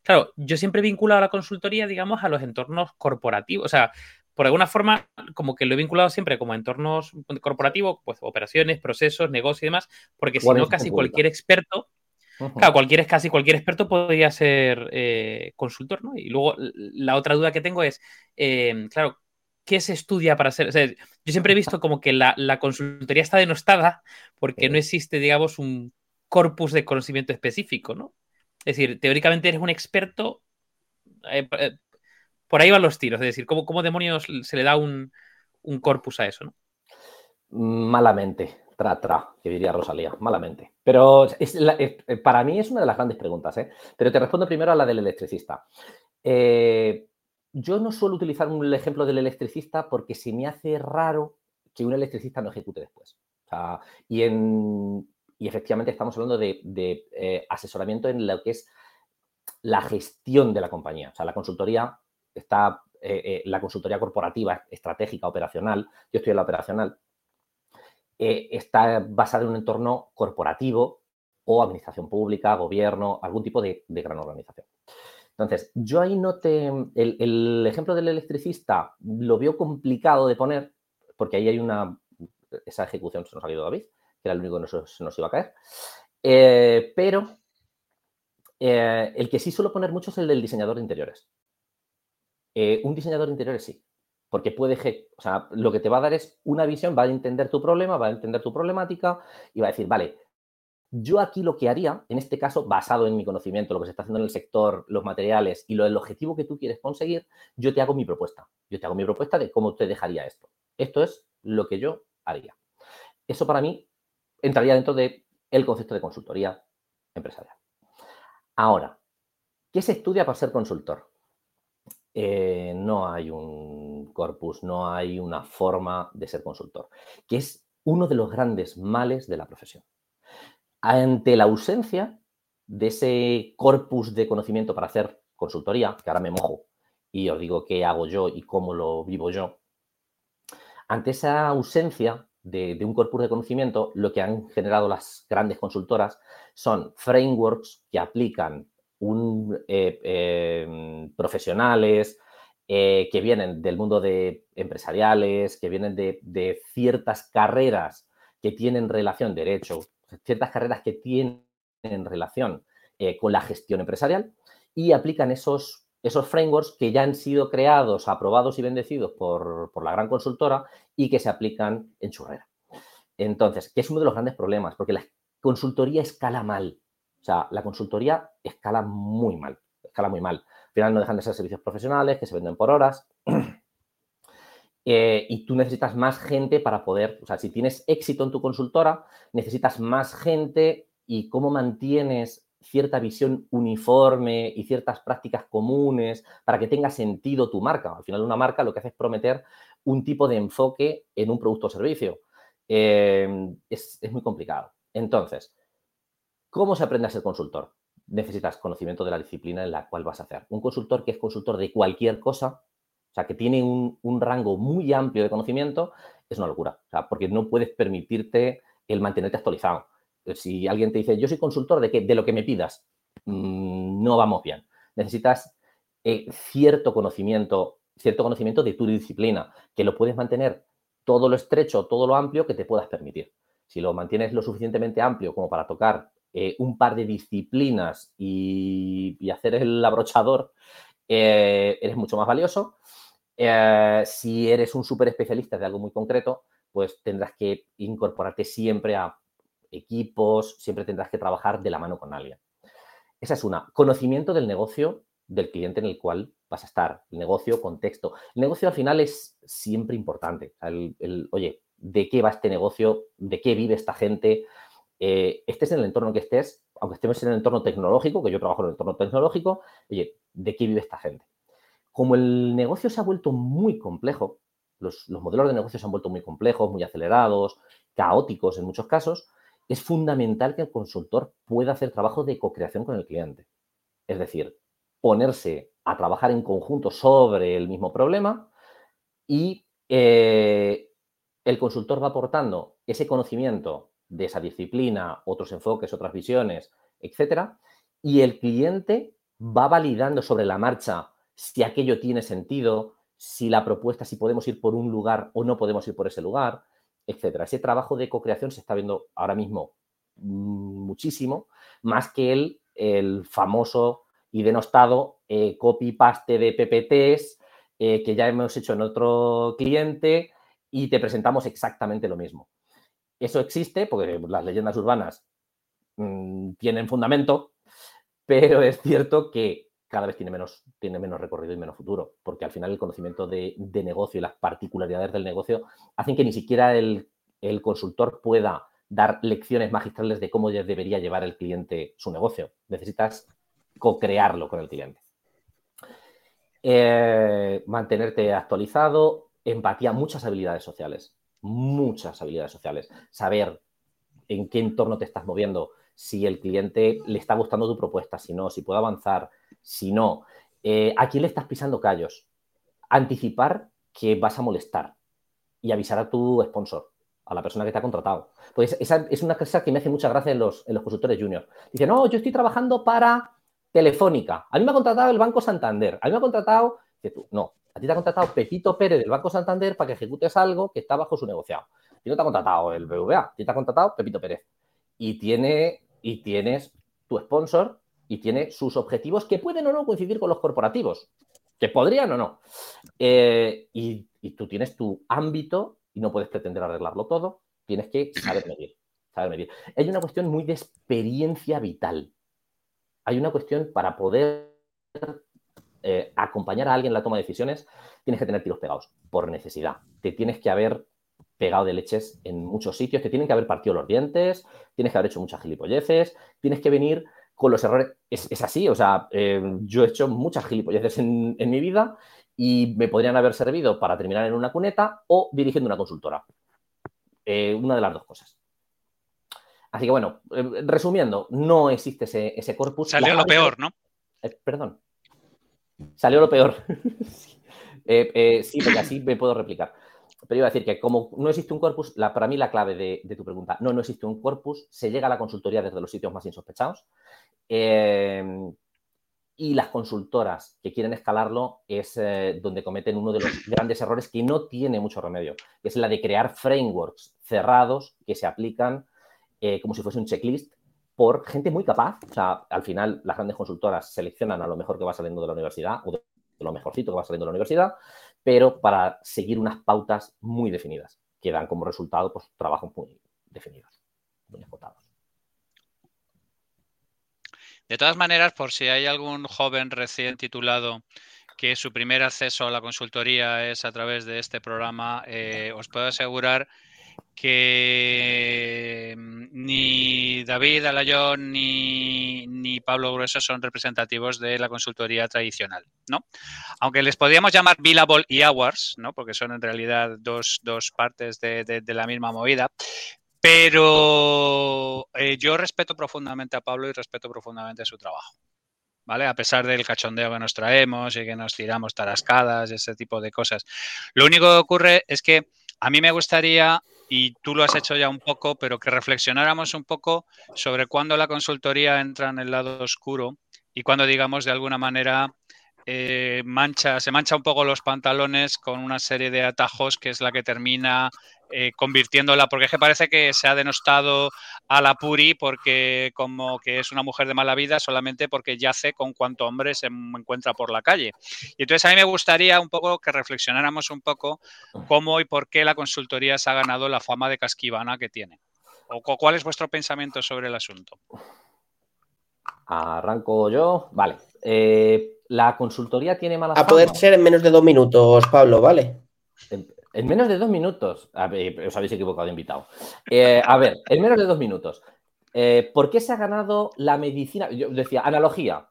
Claro, yo siempre he vinculado la consultoría, digamos, a los entornos corporativos. O sea, por alguna forma, como que lo he vinculado siempre como entornos corporativos, pues operaciones, procesos, negocios y demás, porque si no, casi cualquier experto, claro, cualquier, casi cualquier experto podría ser consultor, ¿no? Y luego la otra duda que tengo es, claro, ¿qué se estudia para ser? yo siempre he visto [LAUGHS] como que la, consultoría está denostada porque no existe, digamos, un corpus de conocimiento específico, ¿no? Es decir, teóricamente eres un experto. Eh, eh, por ahí van los tiros, es decir, ¿cómo, cómo demonios se le da un, corpus a eso, ¿no? Malamente, tra, tra, que diría Rosalía, malamente. Pero para mí es una de las grandes preguntas, ¿eh? Pero te respondo primero a la del electricista. Eh, yo no suelo utilizar el ejemplo del electricista porque se me hace raro que un electricista no ejecute después. y, en, efectivamente estamos hablando de, eh, asesoramiento en lo que es la gestión de la compañía. O sea, la consultoría está, eh, eh, la consultoría corporativa, estratégica, operacional, yo estoy en la operacional, está basada en un entorno corporativo o administración pública, gobierno, algún tipo de, gran organización. Entonces, yo ahí no te... El, ejemplo del electricista lo veo complicado de poner porque ahí hay una... Esa ejecución se nos ha ido David, que era el único que se nos iba a caer. Eh, pero eh, el que sí suelo poner mucho es el del diseñador de interiores. Eh, un diseñador de interiores sí, porque puede, o sea, lo que te va a dar es una visión, va a entender tu problema, va a entender tu problemática y va a decir, vale, yo aquí lo que haría, en este caso, basado en mi conocimiento, lo que se está haciendo en el sector, los materiales y lo, el objetivo que tú quieres conseguir, yo te hago mi propuesta. Yo te hago mi propuesta de cómo te dejaría esto. Esto es lo que yo haría. Eso para mí entraría dentro del el concepto de consultoría empresarial. Ahora, ¿qué se estudia para ser consultor? Eh, no hay un corpus, no hay una forma de ser consultor, que es uno de los grandes males de la profesión. Ante la ausencia de ese corpus de conocimiento para hacer consultoría, que ahora me mojo y os digo qué hago yo y cómo lo vivo yo, ante esa ausencia de, un corpus de conocimiento, lo que han generado las grandes consultoras son frameworks que aplican eh, em, profesionales eh, que vienen del mundo de empresariales, que vienen de ciertas carreras que tienen relación, derecho, ciertas carreras que tienen relación eh, con la gestión empresarial y aplican esos, esos frameworks que ya han sido creados, aprobados y bendecidos por, la gran consultora y que se aplican en churrera. Entonces, que es uno de los grandes problemas, porque la consultoría escala mal. O sea, la consultoría escala muy mal, escala muy mal. Al final no dejan de ser servicios profesionales que se venden por horas. [CLEARS THROAT] Eh, y tú necesitas más gente para poder, o sea, si tienes éxito en tu consultora, necesitas más gente y cómo mantienes cierta visión uniforme y ciertas prácticas comunes para que tenga sentido tu marca. Al final, una marca lo que hace es prometer un tipo de enfoque en un producto o servicio. Es, es muy complicado. Entonces, ¿cómo se aprende a ser consultor? Necesitas conocimiento de la disciplina en la cual vas a hacer. Un consultor que es consultor de cualquier cosa sea, que tiene un, rango muy amplio de conocimiento, es una locura. O sea, porque no puedes permitirte el mantenerte actualizado. Si alguien te dice, yo soy consultor de, qué, de lo que me pidas, mm, no vamos bien. Necesitas eh, cierto conocimiento, cierto conocimiento de tu disciplina, que lo puedes mantener todo lo estrecho, todo lo amplio que te puedas permitir. Si lo mantienes lo suficientemente amplio como para tocar eh, un par de disciplinas y, hacer el abrochador, eh, eres mucho más valioso. Eh, si eres un súper especialista de algo muy concreto, pues tendrás que incorporarte siempre a equipos, siempre tendrás que trabajar de la mano con alguien. Esa es una. Conocimiento del negocio del cliente en el cual vas a estar. El negocio, contexto. El negocio al final es siempre importante. Oye, ¿de qué va este negocio? ¿De qué vive esta gente? Eh, estés en el entorno que estés, aunque estemos en el entorno tecnológico, que yo trabajo en el entorno tecnológico, oye, ¿de qué vive esta gente? Como el negocio se ha vuelto muy complejo, los, modelos de negocio se han vuelto muy complejos, muy acelerados, caóticos en muchos casos, es fundamental que el consultor pueda hacer trabajo de co-creación con el cliente. Es decir, ponerse a trabajar en conjunto sobre el mismo problema y eh, el consultor va aportando ese conocimiento de esa disciplina, otros enfoques, otras visiones, etcétera, y el cliente va validando sobre la marcha si aquello tiene sentido, si la propuesta, si podemos ir por un lugar o no podemos ir por ese lugar, etcétera. Ese trabajo de co-creación se está viendo ahora mismo muchísimo, más que el, el famoso y denostado eh, copy-paste de PPTs eh, que ya hemos hecho en otro cliente y te presentamos exactamente lo mismo. Eso existe porque las leyendas urbanas mm, tienen fundamento, pero es cierto que cada vez tiene menos, tiene menos recorrido y menos futuro, porque al final el conocimiento de, negocio y las particularidades del negocio hacen que ni siquiera el, consultor pueda dar lecciones magistrales de cómo debería llevar el cliente su negocio. Necesitas co-crearlo con el cliente. Eh, mantenerte actualizado, empatía, muchas habilidades sociales. muchas habilidades sociales. Saber en qué entorno te estás moviendo, si el cliente le está gustando tu propuesta, si no, si puede avanzar, si no, eh, a quién le estás pisando callos. Anticipar que vas a molestar y avisar a tu sponsor, a la persona que te ha contratado. Pues esa es una cosa que me hace mucha gracia en los, en los consultores juniors. Dice, no, yo estoy trabajando para Telefónica. A mí me ha contratado el Banco Santander. A mí me ha contratado... tú, no, a ti te ha contratado Pepito Pérez del Banco Santander para que ejecutes algo que está bajo su negociado. Y no te ha contratado el BVA, a ti te ha contratado Pepito Pérez. Y, tiene, y tienes tu sponsor y tiene sus objetivos que pueden o no coincidir con los corporativos, que podrían o no. Eh, y, y tú tienes tu ámbito y no puedes pretender arreglarlo todo, tienes que saber [LAUGHS] medir. Saber medir. Hay una cuestión muy de experiencia vital hay una cuestión para poder eh, acompañar a alguien en la toma de decisiones, tienes que tener tiros pegados por necesidad. Te tienes que haber pegado de leches en muchos sitios, te tienen que haber partido los dientes, tienes que haber hecho muchas gilipolleces, tienes que venir con los errores. Es, así, o sea, eh, yo he hecho muchas gilipolleces en, mi vida y me podrían haber servido para terminar en una cuneta o dirigiendo una consultora. Eh, una de las dos cosas. Así que bueno, eh, resumiendo, no existe ese, corpus. Salió lo peor, ¿no? Perdón. Salió lo peor. [LAUGHS] Sí, porque así me puedo replicar. Pero iba a decir que como no existe un corpus, la, para mí la clave de, tu pregunta, no, no existe un corpus, se llega a la consultoría desde los sitios más insospechados. y las consultoras que quieren escalarlo es donde cometen uno de los [COUGHS] grandes errores que no tiene mucho remedio, que es la de crear frameworks cerrados que se aplican eh, como si fuese un checklist por gente muy capaz. O sea, al final las grandes consultoras seleccionan a lo mejor que va saliendo de la universidad o de lo mejorcito que va saliendo de la universidad, pero para seguir unas pautas muy definidas, que dan como resultado pues, trabajos muy definidos, muy explotados. De todas maneras, por si hay algún joven recién titulado que su primer acceso a la consultoría es a través de este programa, eh, os puedo asegurar que mm, ni David Alayón ni, ni, Pablo Grueso son representativos de la consultoría tradicional, ¿no? Aunque les podríamos llamar billable y hours, ¿no? Porque son en realidad dos, partes de, la misma movida. Pero eh, yo respeto profundamente a Pablo y respeto profundamente su trabajo. ¿Vale? A pesar del cachondeo que nos traemos y que nos tiramos tarascadas, ese tipo de cosas. Lo único que ocurre es que a mí me gustaría y tú lo has hecho ya un poco, pero que reflexionáramos un poco sobre cuándo la consultoría entra en el lado oscuro y cuando, digamos, de alguna manera eh, mancha, se mancha un poco los pantalones con una serie de atajos que es la que termina eh, convirtiéndola, porque es que parece que se ha denostado a la Puri porque como que es una mujer de mala vida solamente porque yace con cuanto hombre se encuentra por la calle. Y entonces a mí me gustaría un poco que reflexionáramos un poco cómo y por qué la consultoría se ha ganado la fama de casquivana que tiene. ¿O cuál es vuestro pensamiento sobre el asunto? Arranco yo. Vale. Eh, la consultoría tiene mala fama. A poder ser en menos de dos minutos, Pablo, ¿vale? En menos de dos minutos. os habéis equivocado de invitado. Eh, a ver, en menos de dos minutos. Eh, ¿Por qué se ha ganado la medicina? Yo decía, analogía.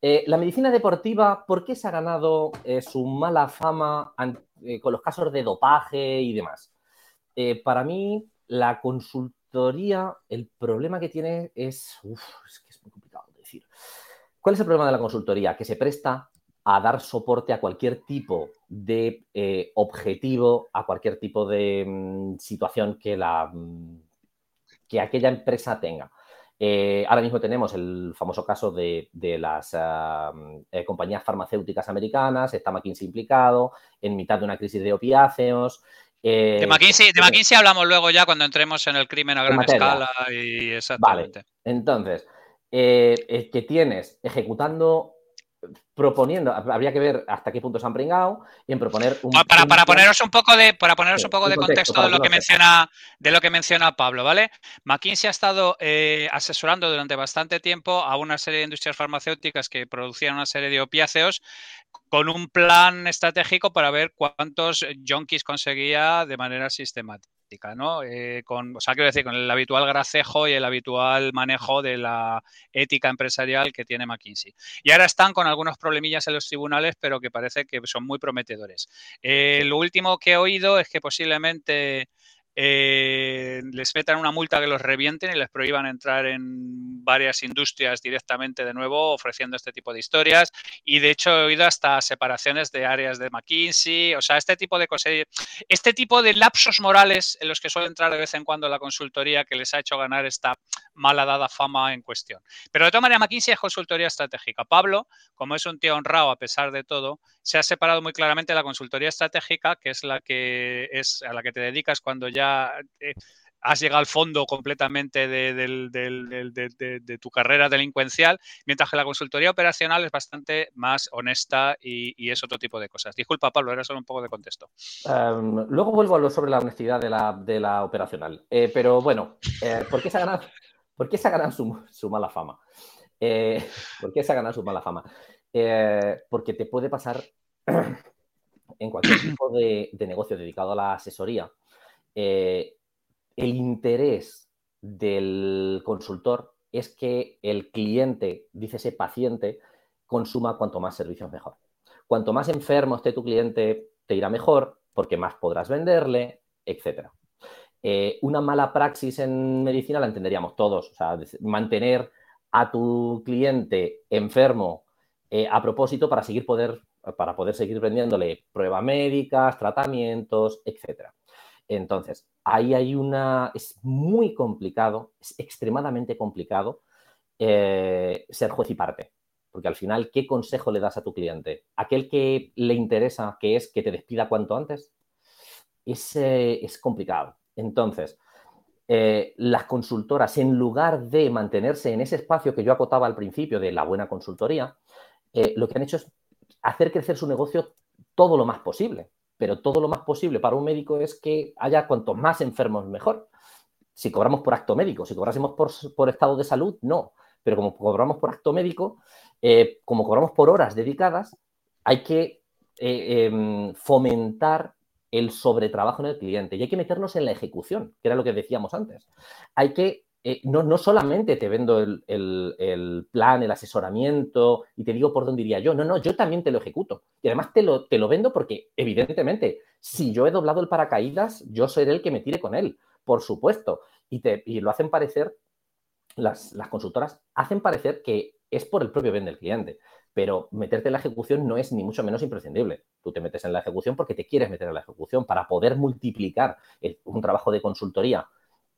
Eh, la medicina deportiva, ¿por qué se ha ganado su mala fama con los casos de dopaje y demás? para mí, la consultoría, el problema que tiene es. Uf, es que es muy complicado de decir. ¿Cuál es el problema de la consultoría? Que se presta a dar soporte a cualquier tipo de eh, objetivo, a cualquier tipo de mm, situación que, la, mm, que aquella empresa tenga. Eh, ahora mismo tenemos el famoso caso de, las ah, mm, eh, compañías farmacéuticas americanas, está McKinsey implicado, en mitad de una crisis de opiáceos. de, McKinsey, hablamos luego ya cuando entremos en el crimen a gran escala y exactamente. Entonces, que tienes ejecutando proponiendo, habría que ver hasta qué punto se han pringado y en proponer un ah, para, para, poneros un poco de para poneros un poco de contexto, de lo que menciona de lo que menciona Pablo, ¿vale? McKinsey ha estado eh, asesorando durante bastante tiempo a una serie de industrias farmacéuticas que producían una serie de opiáceos con un plan estratégico para ver cuántos junkies conseguía de manera sistemática. ¿No? Eh, con, o sea, quiero decir, con el habitual gracejo y el habitual manejo de la ética empresarial que tiene McKinsey. Y ahora están con algunos problemillas en los tribunales, pero que parece que son muy prometedores. Eh, lo último que he oído es que posiblemente eh, les metan una multa que los revienten y les prohíban entrar en varias industrias directamente de nuevo ofreciendo este tipo de historias. Y de hecho he oído hasta separaciones de áreas de McKinsey, o sea, este tipo de cosas, este tipo de lapsos morales en los que suele entrar de vez en cuando la consultoría que les ha hecho ganar esta mala dada fama en cuestión. Pero de todas maneras, McKinsey es consultoría estratégica. Pablo, como es un tío honrado a pesar de todo, se ha separado muy claramente de la consultoría estratégica, que es la que es a la que te dedicas cuando ya eh, has llegado al fondo completamente de, tu carrera delincuencial, mientras que la consultoría operacional es bastante más honesta y, es otro tipo de cosas. Disculpa, Pablo, era solo un poco de contexto. Em, luego vuelvo a lo sobre la honestidad de la, operacional. Eh, pero bueno, eh, ¿por qué se ha por qué se ha ganado su, mala fama? ¿Por qué se ha ganado su mala fama? porque te puede pasar en cualquier tipo de, negocio dedicado a la asesoría, eh, el interés del consultor es que el cliente, dice ese paciente, consuma cuanto más servicios mejor. Cuanto más enfermo esté tu cliente, te irá mejor porque más podrás venderle, etc. Eh, una mala praxis en medicina la entenderíamos todos. O sea, mantener a tu cliente enfermo eh, a propósito para seguir poder para poder seguir vendiéndole pruebas médicas, tratamientos, etc. Entonces, ahí hay una... Es muy complicado, es extremadamente complicado eh, ser juez y parte. Porque al final, ¿qué consejo le das a tu cliente? ¿Aquel que le interesa, que es que te despida cuanto antes? Es, es complicado. Entonces, eh, las consultoras, en lugar de mantenerse en ese espacio que yo acotaba al principio de la buena consultoría, eh, lo que han hecho es hacer crecer su negocio todo lo más posible. Pero todo lo más posible para un médico es que haya cuantos más enfermos mejor. Si cobramos por acto médico, si cobrásemos por, estado de salud, no. Pero como cobramos por acto médico, eh, como cobramos por horas dedicadas, hay que eh, em, fomentar el sobretrabajo en el cliente y hay que meternos en la ejecución, que era lo que decíamos antes. Hay que eh, no, solamente te vendo el, plan, el asesoramiento y te digo por dónde iría yo, no, no, yo también te lo ejecuto. Y además te lo, te lo vendo porque, evidentemente, si yo he doblado el paracaídas, yo seré el que me tire con él, por supuesto. Y, te, lo hacen parecer, las, consultoras hacen parecer que es por el propio bien del cliente, pero meterte en la ejecución no es ni mucho menos imprescindible. Tú te metes en la ejecución porque te quieres meter en la ejecución para poder multiplicar un trabajo de consultoría.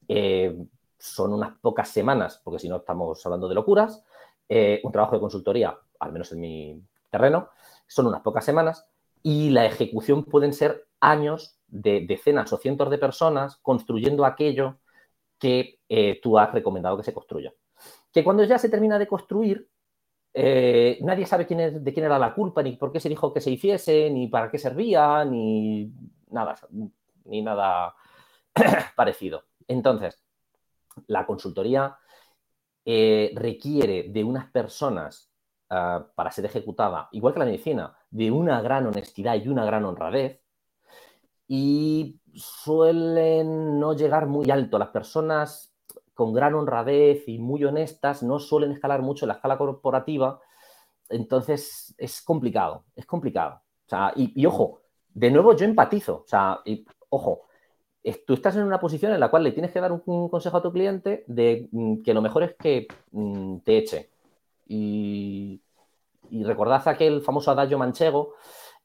Eh, son unas pocas semanas, porque si no estamos hablando de locuras, eh, un trabajo de consultoría, al menos en mi terreno, son unas pocas semanas y la ejecución pueden ser años de decenas o cientos de personas construyendo aquello que eh, tú has recomendado que se construya. Que cuando ya se termina de construir, eh, nadie sabe quién es, de quién era la culpa, ni por qué se dijo que se hiciese, ni para qué servía, ni nada, ni nada [COUGHS] parecido. Entonces, la consultoría eh, requiere de unas personas ah, para ser ejecutada, igual que la medicina, de una gran honestidad y una gran honradez, y suelen no llegar muy alto. Las personas con gran honradez y muy honestas no suelen escalar mucho en la escala corporativa, entonces es complicado, es complicado. y, y, ojo, de nuevo yo empatizo, o sea, y, ojo, tú estás en una posición en la cual le tienes que dar un, consejo a tu cliente de mm, que lo mejor es que mm, te eche. Y, recordad aquel famoso adagio manchego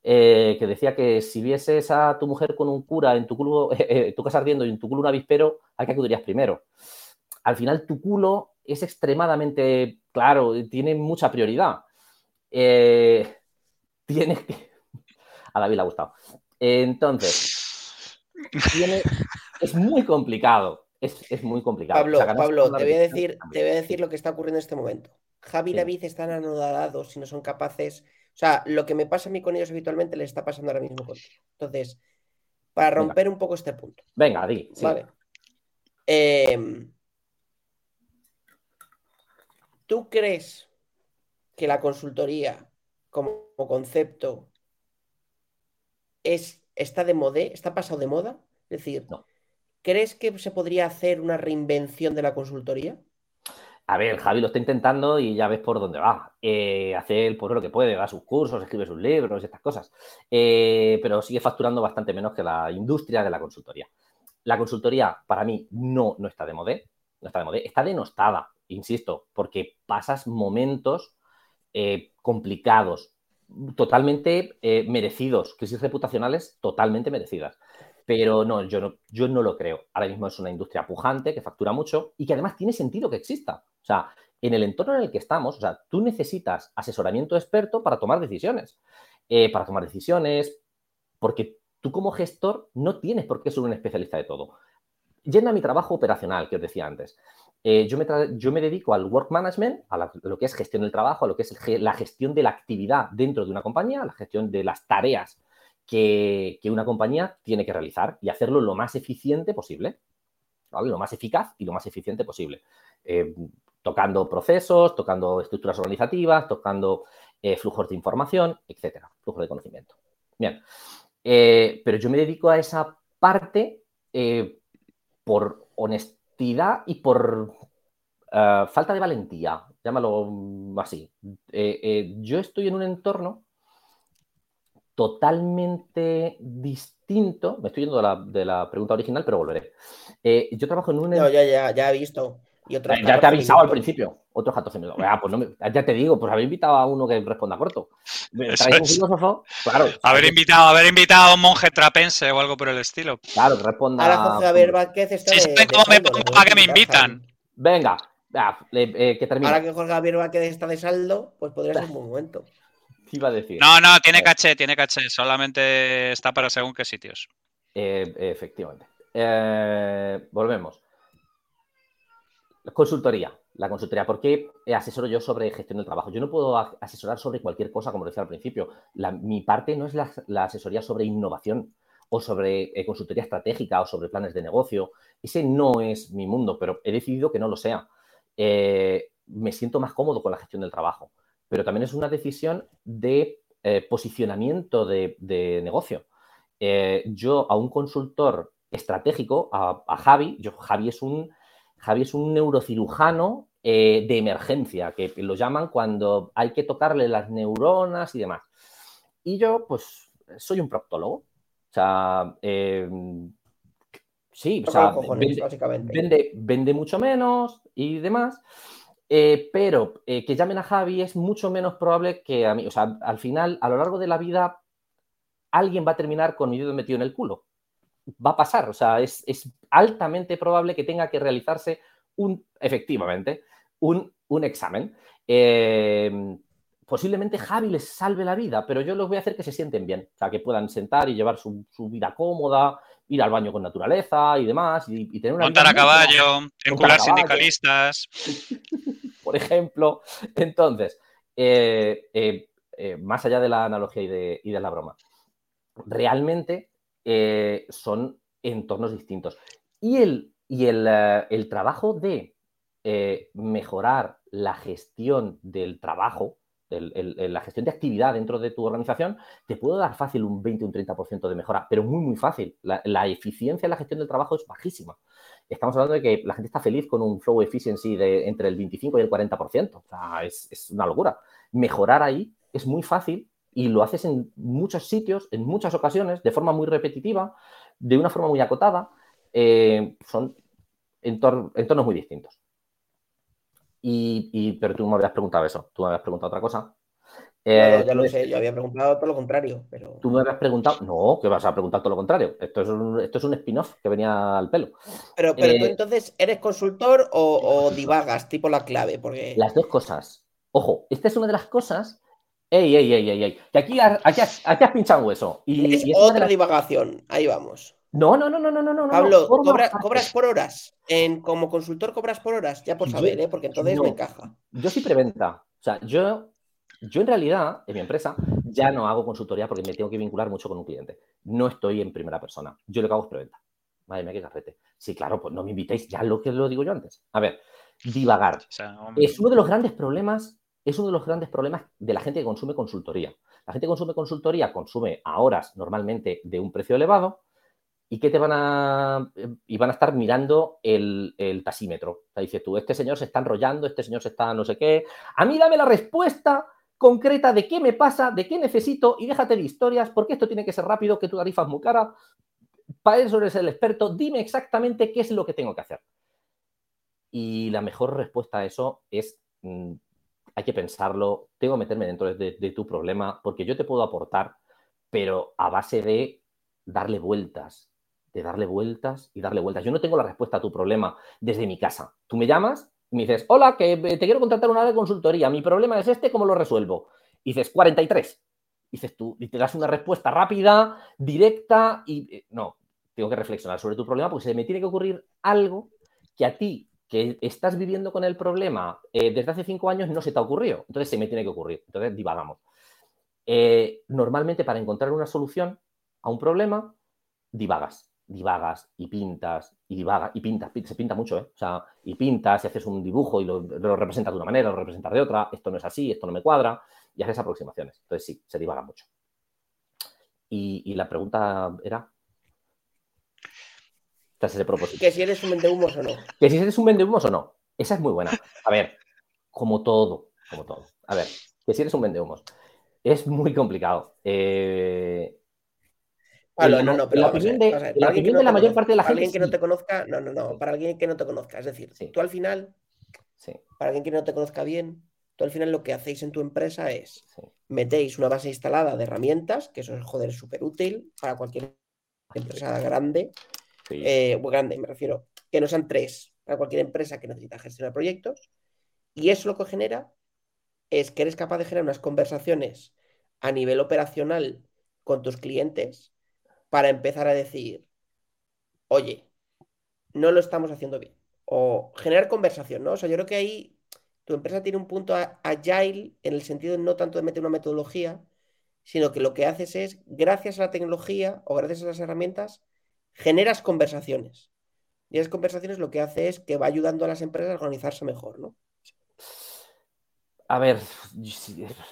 eh, que decía que si vieses a tu mujer con un cura en tu culo, [LAUGHS] eh, tu casa ardiendo y en tu culo un avispero, ¿a qué acudirías primero? Al final tu culo es extremadamente claro, tiene mucha prioridad. Eh, [LAUGHS] tienes que... [LAUGHS] A David le ha gustado. Entonces, es muy complicado. Es, muy complicado. Pablo, Pablo te, voy a decir, te voy a decir lo que está ocurriendo en este momento. Javi y David están anodados y no son capaces. O sea, lo que me pasa a mí con ellos habitualmente les está pasando ahora mismo contigo. Entonces, para romper un poco este punto. Venga, di. Vale. Em, ¿Tú crees que la consultoría como concepto es está de moda, está pasado de moda. Es decir, ¿crees que se podría hacer una reinvención de la consultoría? A ver, Javi lo está intentando y ya ves por dónde va. Eh, hace el pueblo lo que puede, da sus cursos, escribe sus libros y estas cosas. Eh, pero sigue facturando bastante menos que la industria de la consultoría. La consultoría, para mí, no, no está de moda. No está de moda. Está denostada, insisto, porque pasas momentos eh, complicados, totalmente merecidos, crisis reputacionales totalmente merecidas. Pero no yo, no, yo no lo creo. Ahora mismo es una industria pujante que factura mucho y que además tiene sentido que exista. O sea, en el entorno en el que estamos, o sea, tú necesitas asesoramiento experto para tomar decisiones. Eh, para tomar decisiones, porque tú como gestor no tienes por qué ser un especialista de todo. Yendo a mi trabajo operacional, que os decía antes, eh, yo, me yo, me dedico al work management, a, lo que es gestión del trabajo, a lo que es la gestión de la actividad dentro de una compañía, la gestión de las tareas que, una compañía tiene que realizar y hacerlo lo más eficiente posible, lo más eficaz y lo más eficiente posible. Eh, tocando procesos, tocando estructuras organizativas, tocando eh, flujos de información, etcétera, flujo de conocimiento. Bien, pero yo me dedico a esa parte por honestidad y por falta de valentía, llámalo así. yo estoy en un entorno totalmente distinto. Me estoy yendo de la, pregunta original, pero volveré. Eh, yo trabajo en un. No, ya, ya, ya he visto. Ya te he avisado al principio. Otros 14 minutos. Ah, pues no ya te digo, pues haber invitado a uno que responda corto. [LAUGHS] ¿Traes un filósofo? Claro. [LAUGHS] Haber invitado, haber invitado a un monje trapense o algo por el estilo. Claro, que responda. Ahora Jorge Javier Vázquez está. Si de, cómo me pongo para que me invitan. Venga, eh, que termine. Ahora que Jorge Javier Vázquez está de saldo, pues podría ser un buen momento [LAUGHS] iba a decir? No, no, tiene caché, tiene caché. Solamente está para según qué sitios. Eh, efectivamente. Eh, volvemos. Consultoría. La consultoría. ¿Por qué asesoro yo sobre gestión del trabajo? Yo no puedo asesorar sobre cualquier cosa, como decía al principio. mi parte no es la, asesoría sobre innovación o sobre eh, consultoría estratégica o sobre planes de negocio. Ese no es mi mundo, pero he decidido que no lo sea. me siento más cómodo con la gestión del trabajo pero también es una decisión de eh, posicionamiento de, negocio. Eh, yo a un consultor estratégico, a, Javi, yo, Javi, es un, Javi es un neurocirujano eh, de emergencia, que lo llaman cuando hay que tocarle las neuronas y demás. Y yo, pues, soy un proctólogo. O sea, sí, o sea, vende, vende, mucho menos y demás. Eh, pero eh, que llamen a Javi es mucho menos probable que a mí. O sea, al final, a lo largo de la vida, alguien va a terminar con mi dedo metido en el culo. Va a pasar. O sea, es, altamente probable que tenga que realizarse un, efectivamente, un, examen. Eh, posiblemente Javi les salve la vida, pero yo los voy a hacer que se sienten bien. O sea, que puedan sentar y llevar su, vida cómoda, ir al baño con naturaleza y demás. Y, tener una Montar a caballo, encular sindicalistas. [LAUGHS] por ejemplo. Entonces, eh, eh, eh, más allá de la analogía y de, la broma, realmente son entornos distintos. Y el, y el, trabajo de mejorar la gestión del trabajo, la gestión de actividad dentro de tu organización, te puede dar fácil un 20 o un 30% de mejora, pero muy, muy fácil. La, eficiencia en la gestión del trabajo es bajísima estamos hablando de que la gente está feliz con un flow efficiency de entre el 25 y el 40%. O sea, es, una locura. Mejorar ahí es muy fácil y lo haces en muchos sitios, en muchas ocasiones, de forma muy repetitiva, de una forma muy acotada. Eh, son entornos muy distintos. Y, pero tú me habías preguntado eso, tú me habías preguntado otra cosa. Eh, ya lo sé, yo había preguntado todo lo contrario, pero... Tú me habías preguntado... No, que vas a preguntar todo lo contrario. Esto es un, esto es un spin-off que venía al pelo. Pero, pero tú eh, entonces, ¿eres consultor o, divagas, tipo la clave? Porque... Las dos cosas. Ojo, esta es una de las cosas... ¡Ey, ey, ey, ey! ey! Que aquí, aquí, has, aquí has pinchado un hueso. Y, es, otra divagación. Ahí vamos. No, no, no, no, no, no, no. Pablo, cobras por horas. En, como consultor cobras por horas, ya por saber, ¿eh? porque entonces me encaja. Yo soy preventa. O sea, yo yo en realidad, en mi empresa, ya no hago consultoría porque me tengo que vincular mucho con un cliente. No estoy en primera persona. Yo lo que hago es preventa. Madre mía, qué cafete. Sí, claro, pues no me invitéis, ya lo que lo digo yo antes. A ver, divagar. es uno de los grandes problemas, es uno de los grandes problemas de la gente que consume consultoría. La gente que consume consultoría consume a horas normalmente de un precio elevado y que te van a y van a estar mirando el, el tasímetro. O sea, tú, este señor se está enrollando, este señor se está no sé qué. A mí dame la respuesta concreta de qué me pasa, de qué necesito y déjate de historias, porque esto tiene que ser rápido, que tu tarifa es muy cara. Para eso eres el experto, dime exactamente qué es lo que tengo que hacer. Y la mejor respuesta a eso es, mm, hay que pensarlo, tengo que meterme dentro de, tu problema, porque yo te puedo aportar, pero a base de darle vueltas, de darle vueltas y darle vueltas. Yo no tengo la respuesta a tu problema desde mi casa. Tú me llamas y me dices, hola, que te quiero contratar una de consultoría, mi problema es este, ¿cómo lo resuelvo? Y dices, 43. dices tú, y te das una respuesta rápida, directa y eh, no, tengo que reflexionar sobre tu problema porque se me tiene que ocurrir algo que a ti, que estás viviendo con el problema eh, desde hace cinco años, no se te ha ocurrido. Entonces se me tiene que ocurrir. Entonces divagamos. Eh, normalmente para encontrar una solución a un problema, divagas divagas y pintas y divagas y pintas, se pinta mucho, ¿eh? O sea, y pintas y haces un dibujo y lo, representas de una manera, lo representas de otra, esto no es así, esto no me cuadra, y haces aproximaciones. Entonces sí, se divaga mucho. Y, la pregunta era... Ese propósito. Que si eres un vendehumos o no. Que si eres un vendehumos o no. Esa es muy buena. A ver, como todo, como todo. A ver, que si eres un vendehumos. Es muy complicado. Eh, no, no, pero la opinión de, la, mayor parte de la gente. Para alguien que no te conozca, no, no, no, para alguien que no te conozca. Es decir, tú al final, para alguien que no te conozca bien, tú al final lo que hacéis en tu empresa es metéis una base instalada de herramientas, que eso es joder súper útil para cualquier empresa grande, eh, muy grande, me refiero, que no sean tres, para cualquier empresa que necesita gestionar proyectos. Y eso lo que genera es que eres capaz de generar unas conversaciones a nivel operacional con tus clientes para empezar a decir, oye, no lo estamos haciendo bien. O generar conversación, ¿no? O sea, yo creo que ahí tu empresa tiene un punto agile en el sentido no tanto de meter una metodología, sino que lo que haces es, gracias a la tecnología o gracias a las herramientas, generas conversaciones. Y esas conversaciones lo que hace es que va ayudando a las empresas a organizarse mejor, ¿no? A ver,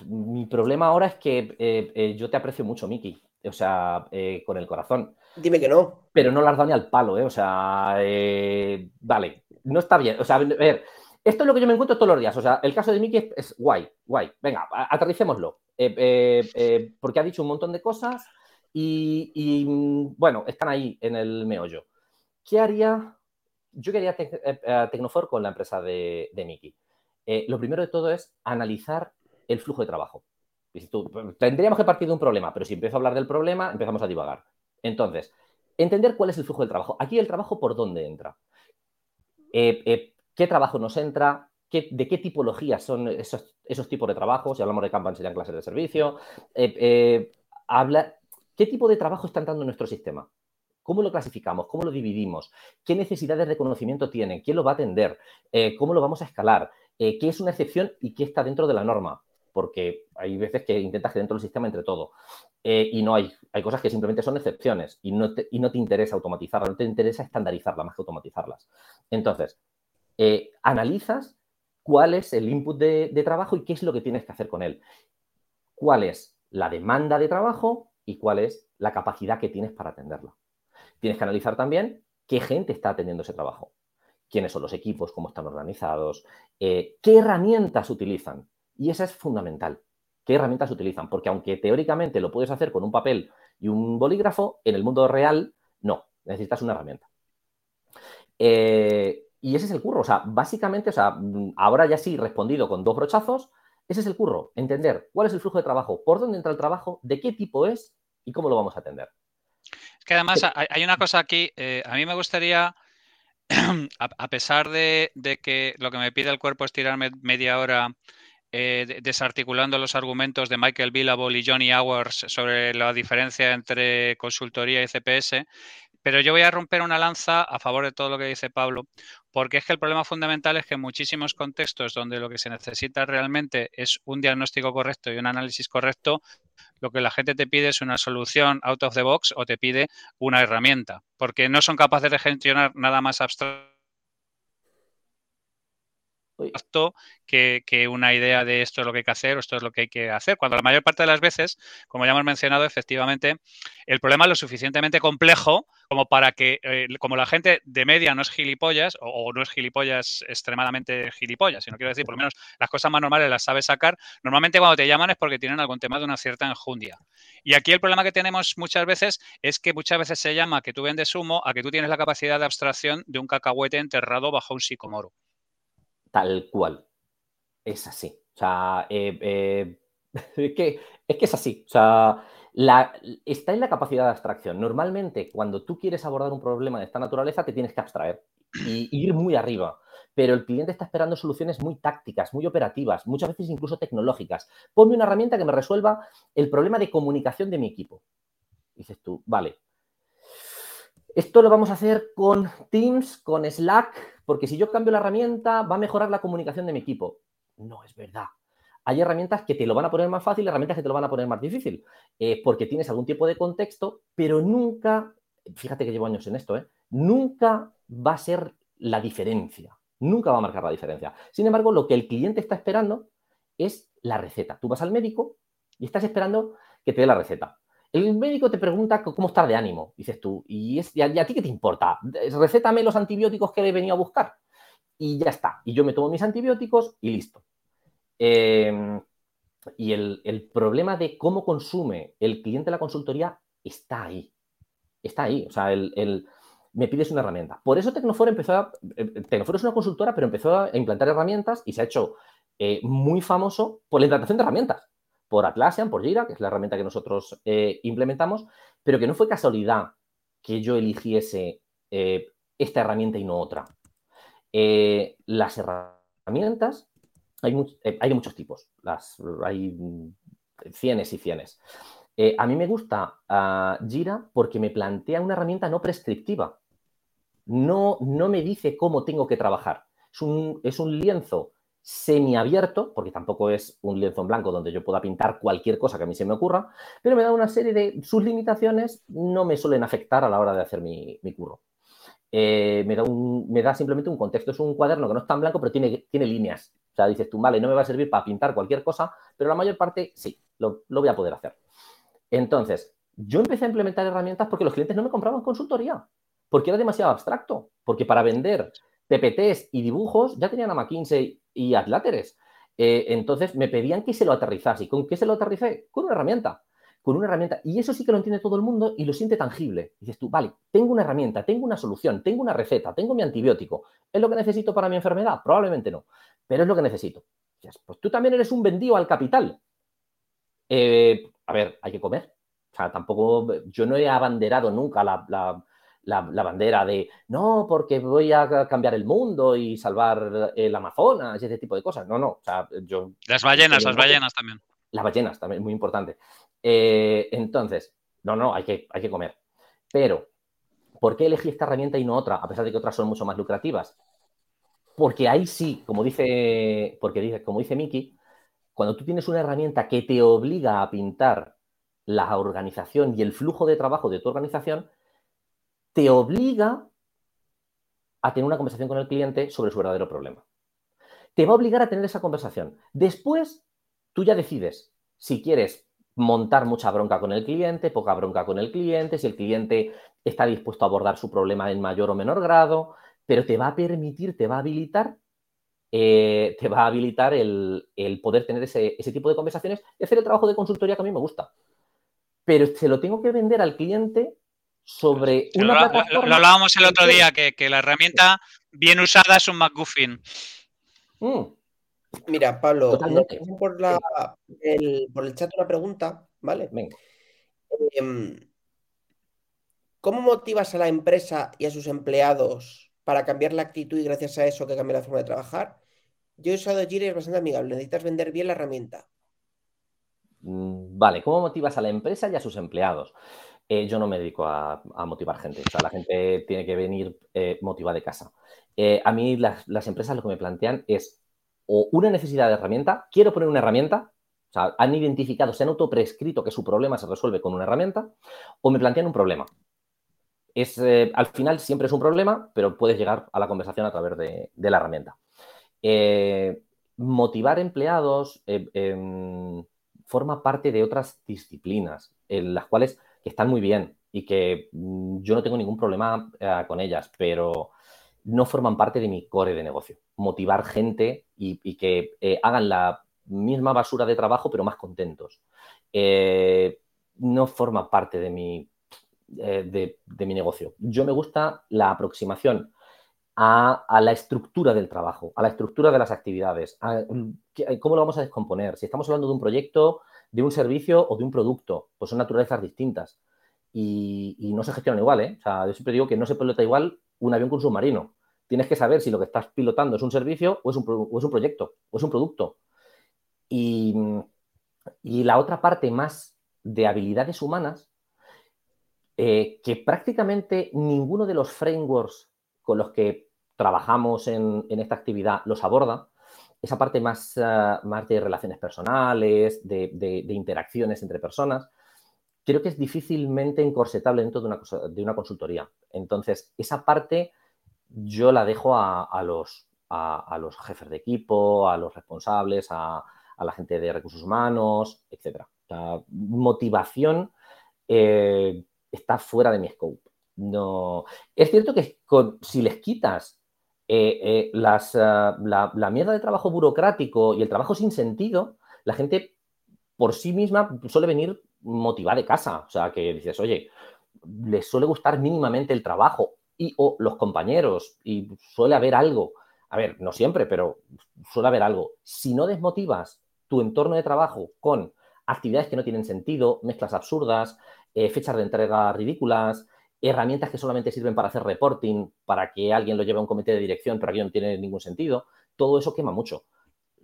mi problema ahora es que eh, eh, yo te aprecio mucho, Miki o sea, eh, con el corazón. Dime que no. Pero no las da ni al palo, ¿eh? O sea, vale, no está bien. O sea, a ver, esto es lo que yo me encuentro todos los días. O sea, el caso de Mickey es, guay, guay. Venga, aterricémoslo. Porque ha dicho un montón de cosas y, bueno, están ahí en el meollo. ¿Qué haría? Yo quería Tecnofor con la empresa de, de Mickey. lo primero de todo es analizar el flujo de trabajo tendríamos que partir de un problema, pero si empiezo a hablar del problema, empezamos a divagar. Entonces, entender cuál es el flujo del trabajo. Aquí el trabajo por dónde entra. Eh, eh, ¿Qué trabajo nos entra? ¿De qué tipologías son esos, tipos de trabajo? Si hablamos de Kanban serían clases de servicio. Eh, habla, ¿Qué tipo de trabajo está entrando en nuestro sistema? ¿Cómo lo clasificamos? ¿Cómo lo dividimos? ¿Qué necesidades de conocimiento tiene? ¿Quién lo va a atender? ¿Cómo lo vamos a escalar? ¿Qué es una excepción y qué está dentro de la norma? porque hay veces que intentas que dentro del sistema entre todo. Eh, y no hay, hay cosas que simplemente son excepciones y no, te, y no te interesa automatizarlas, no te interesa estandarizarlas más que automatizarlas. Entonces, eh, analizas cuál es el input de, trabajo y qué es lo que tienes que hacer con él. Cuál es la demanda de trabajo y cuál es la capacidad que tienes para atenderla. Tienes que analizar también qué gente está atendiendo ese trabajo, quiénes son los equipos, cómo están organizados, eh, qué herramientas utilizan. Y esa es fundamental. ¿Qué herramientas utilizan? Porque aunque teóricamente lo puedes hacer con un papel y un bolígrafo, en el mundo real no, necesitas una herramienta. Eh, y ese es el curro. O sea, básicamente, o sea, ahora ya sí respondido con dos brochazos, ese es el curro. Entender cuál es el flujo de trabajo, por dónde entra el trabajo, de qué tipo es y cómo lo vamos a atender. Es que además hay una cosa aquí, eh, a mí me gustaría, [CLEARS THROAT] a, pesar de, de, que lo que me pide el cuerpo es tirarme media hora eh, desarticulando los argumentos de Michael Billable y Johnny Hours sobre la diferencia entre consultoría y CPS, pero yo voy a romper una lanza a favor de todo lo que dice Pablo, porque es que el problema fundamental es que en muchísimos contextos donde lo que se necesita realmente es un diagnóstico correcto y un análisis correcto, lo que la gente te pide es una solución out of the box o te pide una herramienta, porque no son capaces de gestionar nada más abstracto que, que, una idea de esto es lo que hay que hacer o esto es lo que hay que hacer. Cuando la mayor parte de las veces, como ya hemos mencionado, efectivamente, el problema es lo suficientemente complejo como para que, eh, como la gente de media no es gilipollas o, no es gilipollas extremadamente gilipollas, sino quiero decir, por lo menos las cosas más normales las sabe sacar, normalmente cuando te llaman es porque tienen algún tema de una cierta enjundia. Y aquí el problema que tenemos muchas veces es que muchas veces se llama que tú vendes humo a que tú tienes la capacidad de abstracción de un cacahuete enterrado bajo un psicomoro. Tal cual. Es así. O sea, eh, eh, [LAUGHS] es, que, es que es así. O sea, está en la capacidad de abstracción. Normalmente, cuando tú quieres abordar un problema de esta naturaleza, te tienes que abstraer y, ir muy arriba. Pero el cliente está esperando soluciones muy tácticas, muy operativas, muchas veces incluso tecnológicas. Ponme una herramienta que me resuelva el problema de comunicación de mi equipo. Dices tú, vale. Esto lo vamos a hacer con Teams, con Slack, porque si yo cambio la herramienta, va a mejorar la comunicación de mi equipo. No es verdad hay herramientas que te lo van a poner más fácil, herramientas que te lo van a poner más difícil, eh, porque tienes algún tipo de contexto, pero nunca, fíjate que llevo años en esto, ¿eh? nunca va a ser la diferencia, nunca va a marcar la diferencia. Sin embargo, lo que el cliente está esperando es la receta. Tú vas al médico y estás esperando que te dé la receta. El médico te pregunta cómo estás de ánimo, dices tú, y, a, ti qué te importa? Recétame los antibióticos que he venido a buscar. Y ya está. Y yo me tomo mis antibióticos y listo. Em, y el, problema de cómo consume el cliente la consultoría está ahí. Está ahí. O sea, me pides una herramienta. Por eso Tecnofor empezó a. Eh, Tecnofor es una consultora, pero empezó a implantar herramientas y se ha hecho eh, muy famoso por la implantación de herramientas. Por Atlassian, por Jira, que es la herramienta que nosotros eh, implementamos, pero que no fue casualidad que yo eligiese esta herramienta y no otra. las herramientas eh, hay, de muchos tipos, hay cienes y cienes. Eh, a mí me gusta uh, Jira porque me plantea una herramienta no prescriptiva. No, no me dice cómo tengo que trabajar. Es un, es un lienzo semiabierto, porque tampoco es un lienzo en blanco donde yo pueda pintar cualquier cosa que a mí se me ocurra, pero me da una serie de sus limitaciones, no me suelen afectar a la hora de hacer mi, curro. Eh, me, da un, me, da simplemente un contexto, es un cuaderno que no está en blanco, pero tiene, tiene líneas. O sea, dices tú, vale, no me va a servir para pintar cualquier cosa, pero la mayor parte sí, lo, voy a poder hacer. Entonces, yo empecé a implementar herramientas porque los clientes no me compraban consultoría, porque era demasiado abstracto, porque para vender PPTs y dibujos ya tenían a McKinsey y Atláteres. Eh, entonces me pedían que se lo aterrizase. ¿Y con qué se lo aterricé? Con una herramienta. Con una herramienta. Y eso sí que lo entiende todo el mundo y lo siente tangible. dices tú, vale, tengo una herramienta, tengo una solución, tengo una receta, tengo mi antibiótico. ¿Es lo que necesito para mi enfermedad? Probablemente no pero es lo que necesito. Pues tú también eres un vendido al capital. Eh, a ver, hay que comer. O sea, tampoco, yo no he abanderado nunca la, bandera de, no, porque voy a cambiar el mundo y salvar el Amazonas y ese tipo de cosas. No, no. O sea, yo, las ballenas, las ballenas también. Las ballenas también, muy importante. Eh, entonces, no, no, hay que, hay que comer. Pero, ¿por qué elegí esta herramienta y no otra, a pesar de que otras son mucho más lucrativas? Porque ahí sí, como dice, porque dice, como dice Miki, cuando tú tienes una herramienta que te obliga a pintar la organización y el flujo de trabajo de tu organización, te obliga a tener una conversación con el cliente sobre su verdadero problema. Te va a obligar a tener esa conversación. Después, tú ya decides si quieres montar mucha bronca con el cliente, poca bronca con el cliente, si el cliente está dispuesto a abordar su problema en mayor o menor grado, pero te va a permitir, te va a habilitar, eh, te va a habilitar el, poder tener ese, tipo de conversaciones y hacer el trabajo de consultoría que a mí me gusta. Pero se lo tengo que vender al cliente sobre una lo, plataforma. Lo, hablábamos el otro día, que, la herramienta bien usada es un McGuffin. Mm. Mira, Pablo, por, el, por, el, chat una pregunta, ¿vale? Em, ¿Cómo motivas a la empresa y a sus empleados para cambiar la actitud y gracias a eso que cambia la forma de trabajar. Yo he usado Jira y es bastante amigable. Necesitas vender bien la herramienta. Mm, vale, ¿cómo motivas a la empresa y a sus empleados? Eh, yo no me dedico a, motivar gente. O sea, la gente tiene que venir eh, motivada de casa. Eh, a mí las, empresas lo que me plantean es o una necesidad de herramienta, quiero poner una herramienta, o sea, han identificado, se han autoprescrito que su problema se resuelve con una herramienta, o me plantean un problema es, al final siempre es un problema, pero puedes llegar a la conversación a través de, la herramienta. Motivar empleados em, forma parte de otras disciplinas, en las cuales que están muy bien y que mm, yo no tengo ningún problema con ellas, pero no forman parte de mi core de negocio. Motivar gente y, que hagan la misma basura de trabajo, pero más contentos. no forma parte de mi eh, de, mi negocio. Yo me gusta la aproximación a, la estructura del trabajo, a la estructura de las actividades, cómo lo vamos a descomponer. Si estamos hablando de un proyecto, de un servicio o de un producto, pues son naturalezas distintas y, no se gestionan igual. ¿eh? O sea, yo siempre digo que no se pilota igual un avión con un submarino. Tienes que saber si lo que estás pilotando es un servicio o es un, o es un proyecto o es un producto. Y, y la otra parte más de habilidades humanas eh, que prácticamente ninguno de los frameworks con los que trabajamos en, esta actividad los aborda. Esa parte más, ah, más de relaciones personales, de, interacciones entre personas, creo que es difícilmente encorsetable dentro de una, de una consultoría. Entonces, esa parte yo la dejo a, los, a, los, jefes de equipo, a los responsables, a, la gente de recursos humanos, etc. motivación eh, está fuera de mi scope. No. Es cierto que si les quitas eh, eh, las, ah, la, mierda de trabajo burocrático y el trabajo sin sentido, la gente por sí misma suele venir motivada de casa. O sea, que dices, oye, les suele gustar mínimamente el trabajo y o los compañeros y suele haber algo. A ver, no siempre, pero suele haber algo. Si no desmotivas tu entorno de trabajo con actividades que no tienen sentido, mezclas absurdas, eh, fechas de entrega ridículas, herramientas que solamente sirven para hacer reporting, para que alguien lo lleve a un comité de dirección, pero aquí no tiene ningún sentido. Todo eso quema mucho.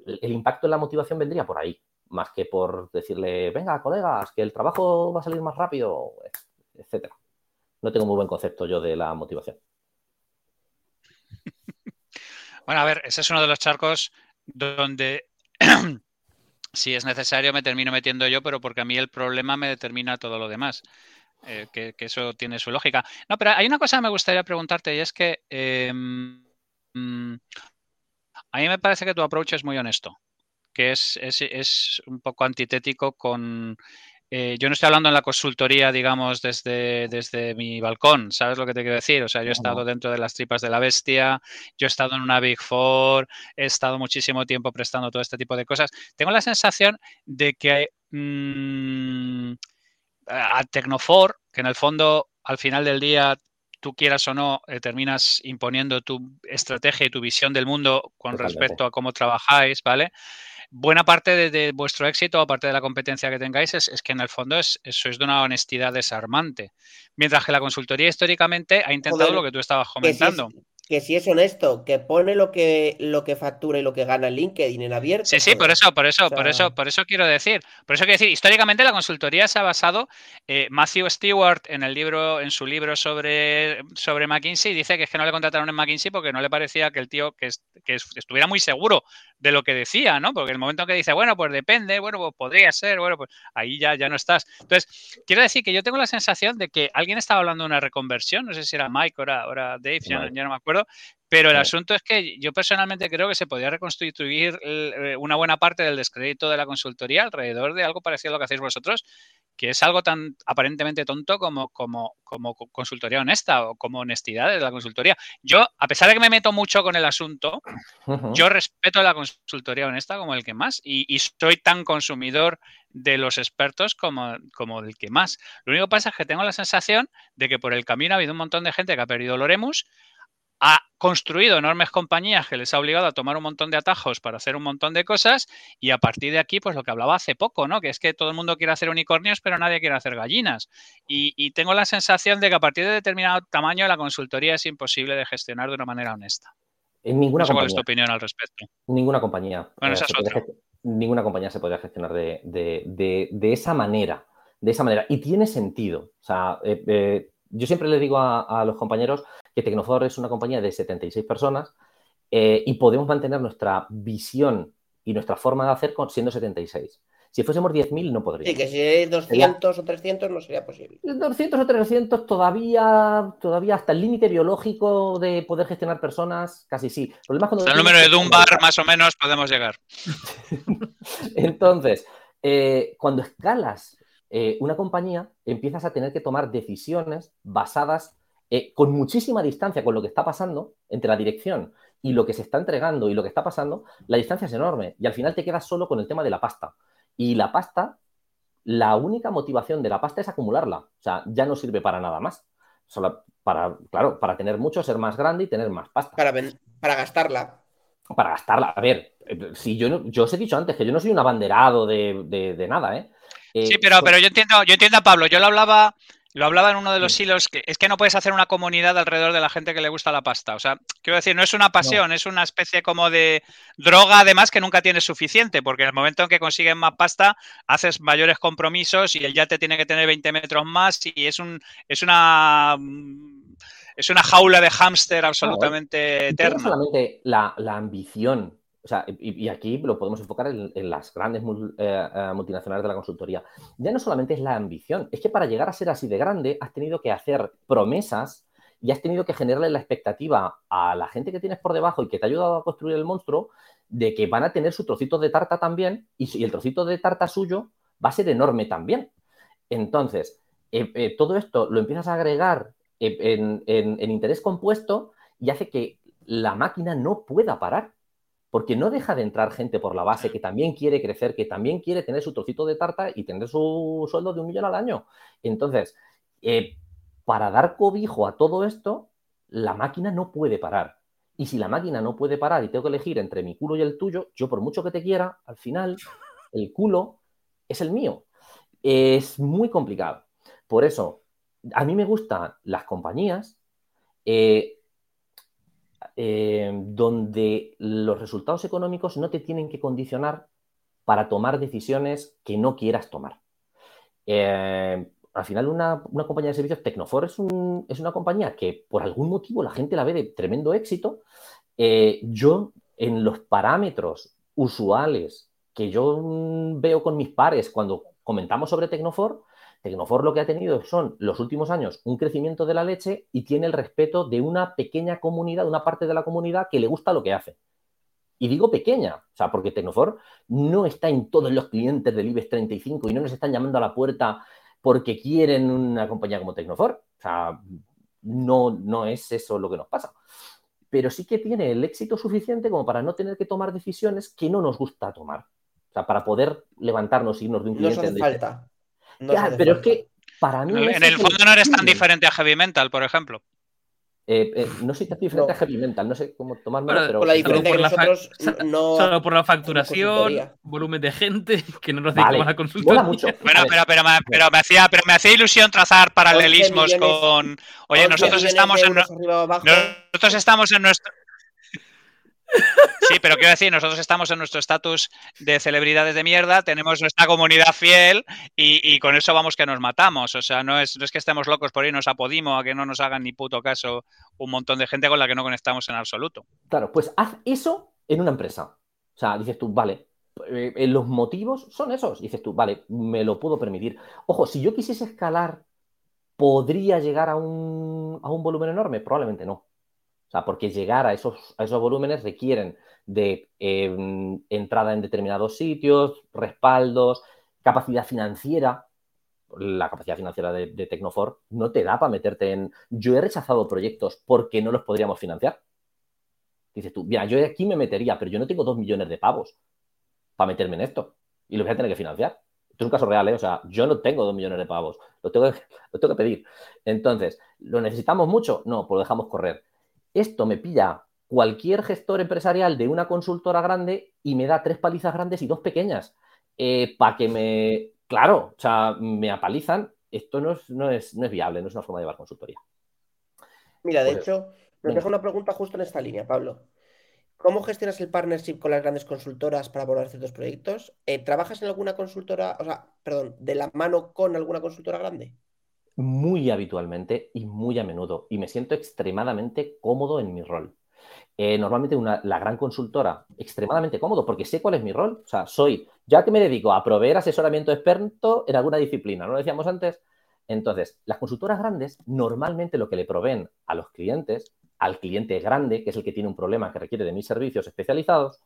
El, impacto en la motivación vendría por ahí, más que por decirle, venga, colegas, que el trabajo va a salir más rápido, etcétera. No tengo muy buen concepto yo de la motivación. [LAUGHS] Bueno, a ver, ese es uno de los charcos donde [CLEARS THROAT] si es necesario me termino metiendo yo, pero porque a mí el problema me determina todo lo demás. Eh, que, eso tiene su lógica. No, pero hay una cosa que me gustaría preguntarte y es que em, mm, a mí me parece que tu approach es muy honesto, que es, es un poco antitético con eh, yo no estoy hablando en la consultoría, digamos, desde, desde mi balcón, ¿sabes lo que te quiero decir? O sea, yo he estado dentro de las tripas de la bestia, yo he estado en una Big Four, he estado muchísimo tiempo prestando todo este tipo de cosas. Tengo la sensación de que mm, a Tecnofor, que en el fondo, al final del día, tú quieras o no, eh, terminas imponiendo tu estrategia y tu visión del mundo con respecto a cómo trabajáis, ¿vale? buena parte de, vuestro éxito, aparte de la competencia que tengáis, es, que en el fondo es, sois de una honestidad desarmante. Mientras que la consultoría históricamente ha intentado lo que tú estabas comentando que si es honesto, que pone lo que, lo que factura y lo que gana LinkedIn en abierto. Sí, sí, por eso, por eso, por eso, por eso quiero decir. Por eso quiero decir, históricamente la consultoría se ha basado, eh, Matthew Stewart en el libro, en su libro sobre, sobre McKinsey, dice que es que no le contrataron en McKinsey porque no le parecía que el tío que, que estuviera muy seguro de lo que decía, ¿no? Porque el momento en que dice, bueno, pues depende, bueno, pues podría ser, bueno, pues ahí ya, ya no estás. Entonces, quiero decir que yo tengo la sensación de que alguien estaba hablando de una reconversión, no sé si era Mike o era, Dave, ya no me acuerdo, pero el asunto es que yo personalmente creo que se podría reconstituir eh, una buena parte del descrédito de la consultoría alrededor de algo parecido a lo que hacéis vosotros, que es algo tan aparentemente tonto como, como, como consultoría honesta o como honestidad de la consultoría. Yo, a pesar de que me meto mucho con el asunto, yo respeto la consultoría honesta como el que más y, y, soy tan consumidor de los expertos como, como el que más. Lo único que pasa es que tengo la sensación de que por el camino ha habido un montón de gente que ha perdido el Oremus ha construido enormes compañías que les ha obligado a tomar un montón de atajos para hacer un montón de cosas y a partir de aquí, pues lo que hablaba hace poco, ¿no? Que es que todo el mundo quiere hacer unicornios, pero nadie quiere hacer gallinas. Y, tengo la sensación de que a partir de determinado tamaño la consultoría es imposible de gestionar de una manera honesta. En ninguna compañía. ¿Cuál es tu opinión al respecto? Ninguna compañía. Bueno, esa es Ninguna compañía se podría gestionar de, esa manera. De esa manera. Y tiene sentido. O sea, eh, eh, yo siempre le digo a los compañeros que Tecnofor es una compañía de 76 personas eh, y podemos mantener nuestra visión y nuestra forma de hacer siendo 76. Si fuésemos 10.000 no podría. Sí, que si es 200 o 300 no sería posible. 200 o 300 todavía, todavía hasta el límite biológico de poder gestionar personas, casi sí. El, problema cuando el número de Dunbar más o menos podemos llegar. [LAUGHS] Entonces, eh, cuando escalas eh, una compañía, empiezas a tener que tomar decisiones basadas eh, con muchísima distancia con lo que está pasando entre la dirección y lo que se está entregando y lo que está pasando, la distancia es enorme y al final te quedas solo con el tema de la pasta. Y la pasta, la única motivación de la pasta es acumularla, o sea, ya no sirve para nada más. Solo para, claro, para tener mucho, ser más grande y tener más pasta. Para, para gastarla. Para gastarla. A ver, eh, si yo, yo os he dicho antes que yo no soy un abanderado de, nada, ¿eh? ¿Eh? sí, pero, pero yo entiendo, yo entiendo a Pablo. Yo lo hablaba lo hablaba en uno de los hilos, que es que no puedes hacer una comunidad alrededor de la gente que le gusta la pasta. O sea, quiero decir, no es una pasión, es una especie como de droga, además, que nunca tienes suficiente, porque en el momento en que consigues más pasta, haces mayores compromisos y el yate tiene que tener 20 metros más y es, un, es una... Es una jaula de hámster absolutamente eterna. No solamente la, la ambición o sea, y, aquí lo podemos enfocar en, las grandes eh, eh, multinacionales de la consultoría. Ya no solamente es la ambición, es que para llegar a ser así de grande has tenido que hacer promesas y has tenido que generarle la expectativa a la gente que tienes por debajo y que te ha ayudado a construir el monstruo de que van a tener su trocito de tarta también y, el trocito de tarta suyo va a ser enorme también. Entonces, eh, todo esto lo empiezas a agregar en interés compuesto y hace que la máquina no pueda parar porque no deja de entrar gente por la base que también quiere crecer, que también quiere tener su trocito de tarta y tener su sueldo de un millón al año. Entonces, eh, para dar cobijo a todo esto, la máquina no puede parar. Y si la máquina no puede parar y tengo que elegir entre mi culo y el tuyo, yo por mucho que te quiera, al final el culo es el mío. Es muy complicado. Por eso, a mí me gustan las compañías eh, eh, donde los resultados económicos no te tienen que condicionar para tomar decisiones que no quieras tomar. Eh, al final, una, compañía de servicios, Tecnofor es, una compañía que por algún motivo la gente la ve de tremendo éxito. Eh, yo, en los parámetros usuales que yo veo con mis pares cuando comentamos sobre Tecnofor, Tecnofor lo que ha tenido son los últimos años un crecimiento de la leche y tiene el respeto de una pequeña comunidad, de una parte de la comunidad que le gusta lo que hace. Y digo pequeña, o sea, porque Tecnofor no está en todos los clientes del IBEX 35 y no nos están llamando a la puerta porque quieren una compañía como Tecnofor. O sea, no, no es eso lo que nos pasa. Pero sí que tiene el éxito suficiente como para no tener que tomar decisiones que no nos gusta tomar. O sea, para poder levantarnos y irnos de un cliente. No falta pero es que para mí. En el fondo no eres tan diferente a Heavy Mental, por ejemplo. Eh, eh, no soy tan diferente a Heavy Mental, no sé cómo tomarme, pero. Por la diferencia que nosotros no. Solo por la facturación, volumen de gente, [LAUGHS] que no nos dedicamos a consultoría. Mucho. [LAUGHS] Bueno, pero, pero, me, pero, me hacía, pero me hacía ilusión trazar paralelismos con. Oye, nosotros estamos en. Nosotros estamos en nuestro. Sí, pero quiero decir, nosotros estamos en nuestro estatus de celebridades de mierda, tenemos nuestra comunidad fiel y, con eso vamos que nos matamos. O sea, no es, que estemos locos por irnos a Podimo, a que no nos hagan ni puto caso un montón de gente con la que no conectamos en absoluto. Claro, pues haz eso en una empresa. O sea, dices tú, vale, eh, los motivos son esos. Dices tú, vale, me lo puedo permitir. Ojo, si yo quisiese escalar, ¿podría llegar a un, a un volumen enorme? Probablemente no. O sea, porque llegar a esos, a esos volúmenes requieren de em, entrada en determinados sitios, respaldos, capacidad financiera. La capacidad financiera de, Tecnofor no te da para meterte en. Yo he rechazado proyectos porque no los podríamos financiar. Dices tú, mira, yo aquí me metería, pero yo no tengo dos millones de pavos para meterme en esto y lo voy a tener que financiar. Esto es un caso real, ¿eh? O sea, yo no tengo dos millones de pavos, lo tengo, [LAUGHS] lo tengo que pedir. Entonces, ¿lo necesitamos mucho? No, pues lo dejamos correr esto me pilla cualquier gestor empresarial de una consultora grande y me da tres palizas grandes y dos pequeñas. Eh, para que me, claro, o sea, me apalizan. Esto no es, no, es, no es viable, no es una forma de llevar consultoría. Mira, de pues, hecho, nos dejo una pregunta justo en esta línea, Pablo. ¿Cómo gestionas el partnership con las grandes consultoras para abordar ciertos proyectos? Eh, ¿Trabajas en alguna consultora, o sea, perdón, de la mano con alguna consultora grande? Muy habitualmente y muy a menudo y me siento extremadamente cómodo en mi rol. Eh, normalmente una, la gran consultora, extremadamente cómodo, porque sé cuál es mi rol. O sea, soy, ya que me dedico a proveer asesoramiento experto en alguna disciplina, ¿no lo decíamos antes? Entonces, las consultoras grandes normalmente lo que le proveen a los clientes, al cliente grande, que es el que tiene un problema que requiere de mis servicios especializados,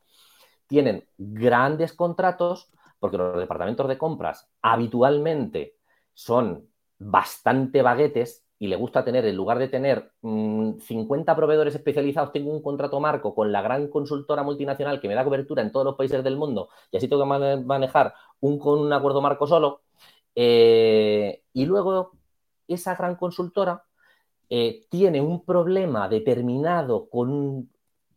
tienen grandes contratos, porque los departamentos de compras habitualmente son bastante baguetes y le gusta tener, en lugar de tener 50 mm, proveedores especializados, tengo un contrato marco con la gran consultora multinacional que me da cobertura en todos los países del mundo y así tengo que manejar un, con un acuerdo marco solo. Eh, y luego esa gran consultora eh, tiene un problema determinado con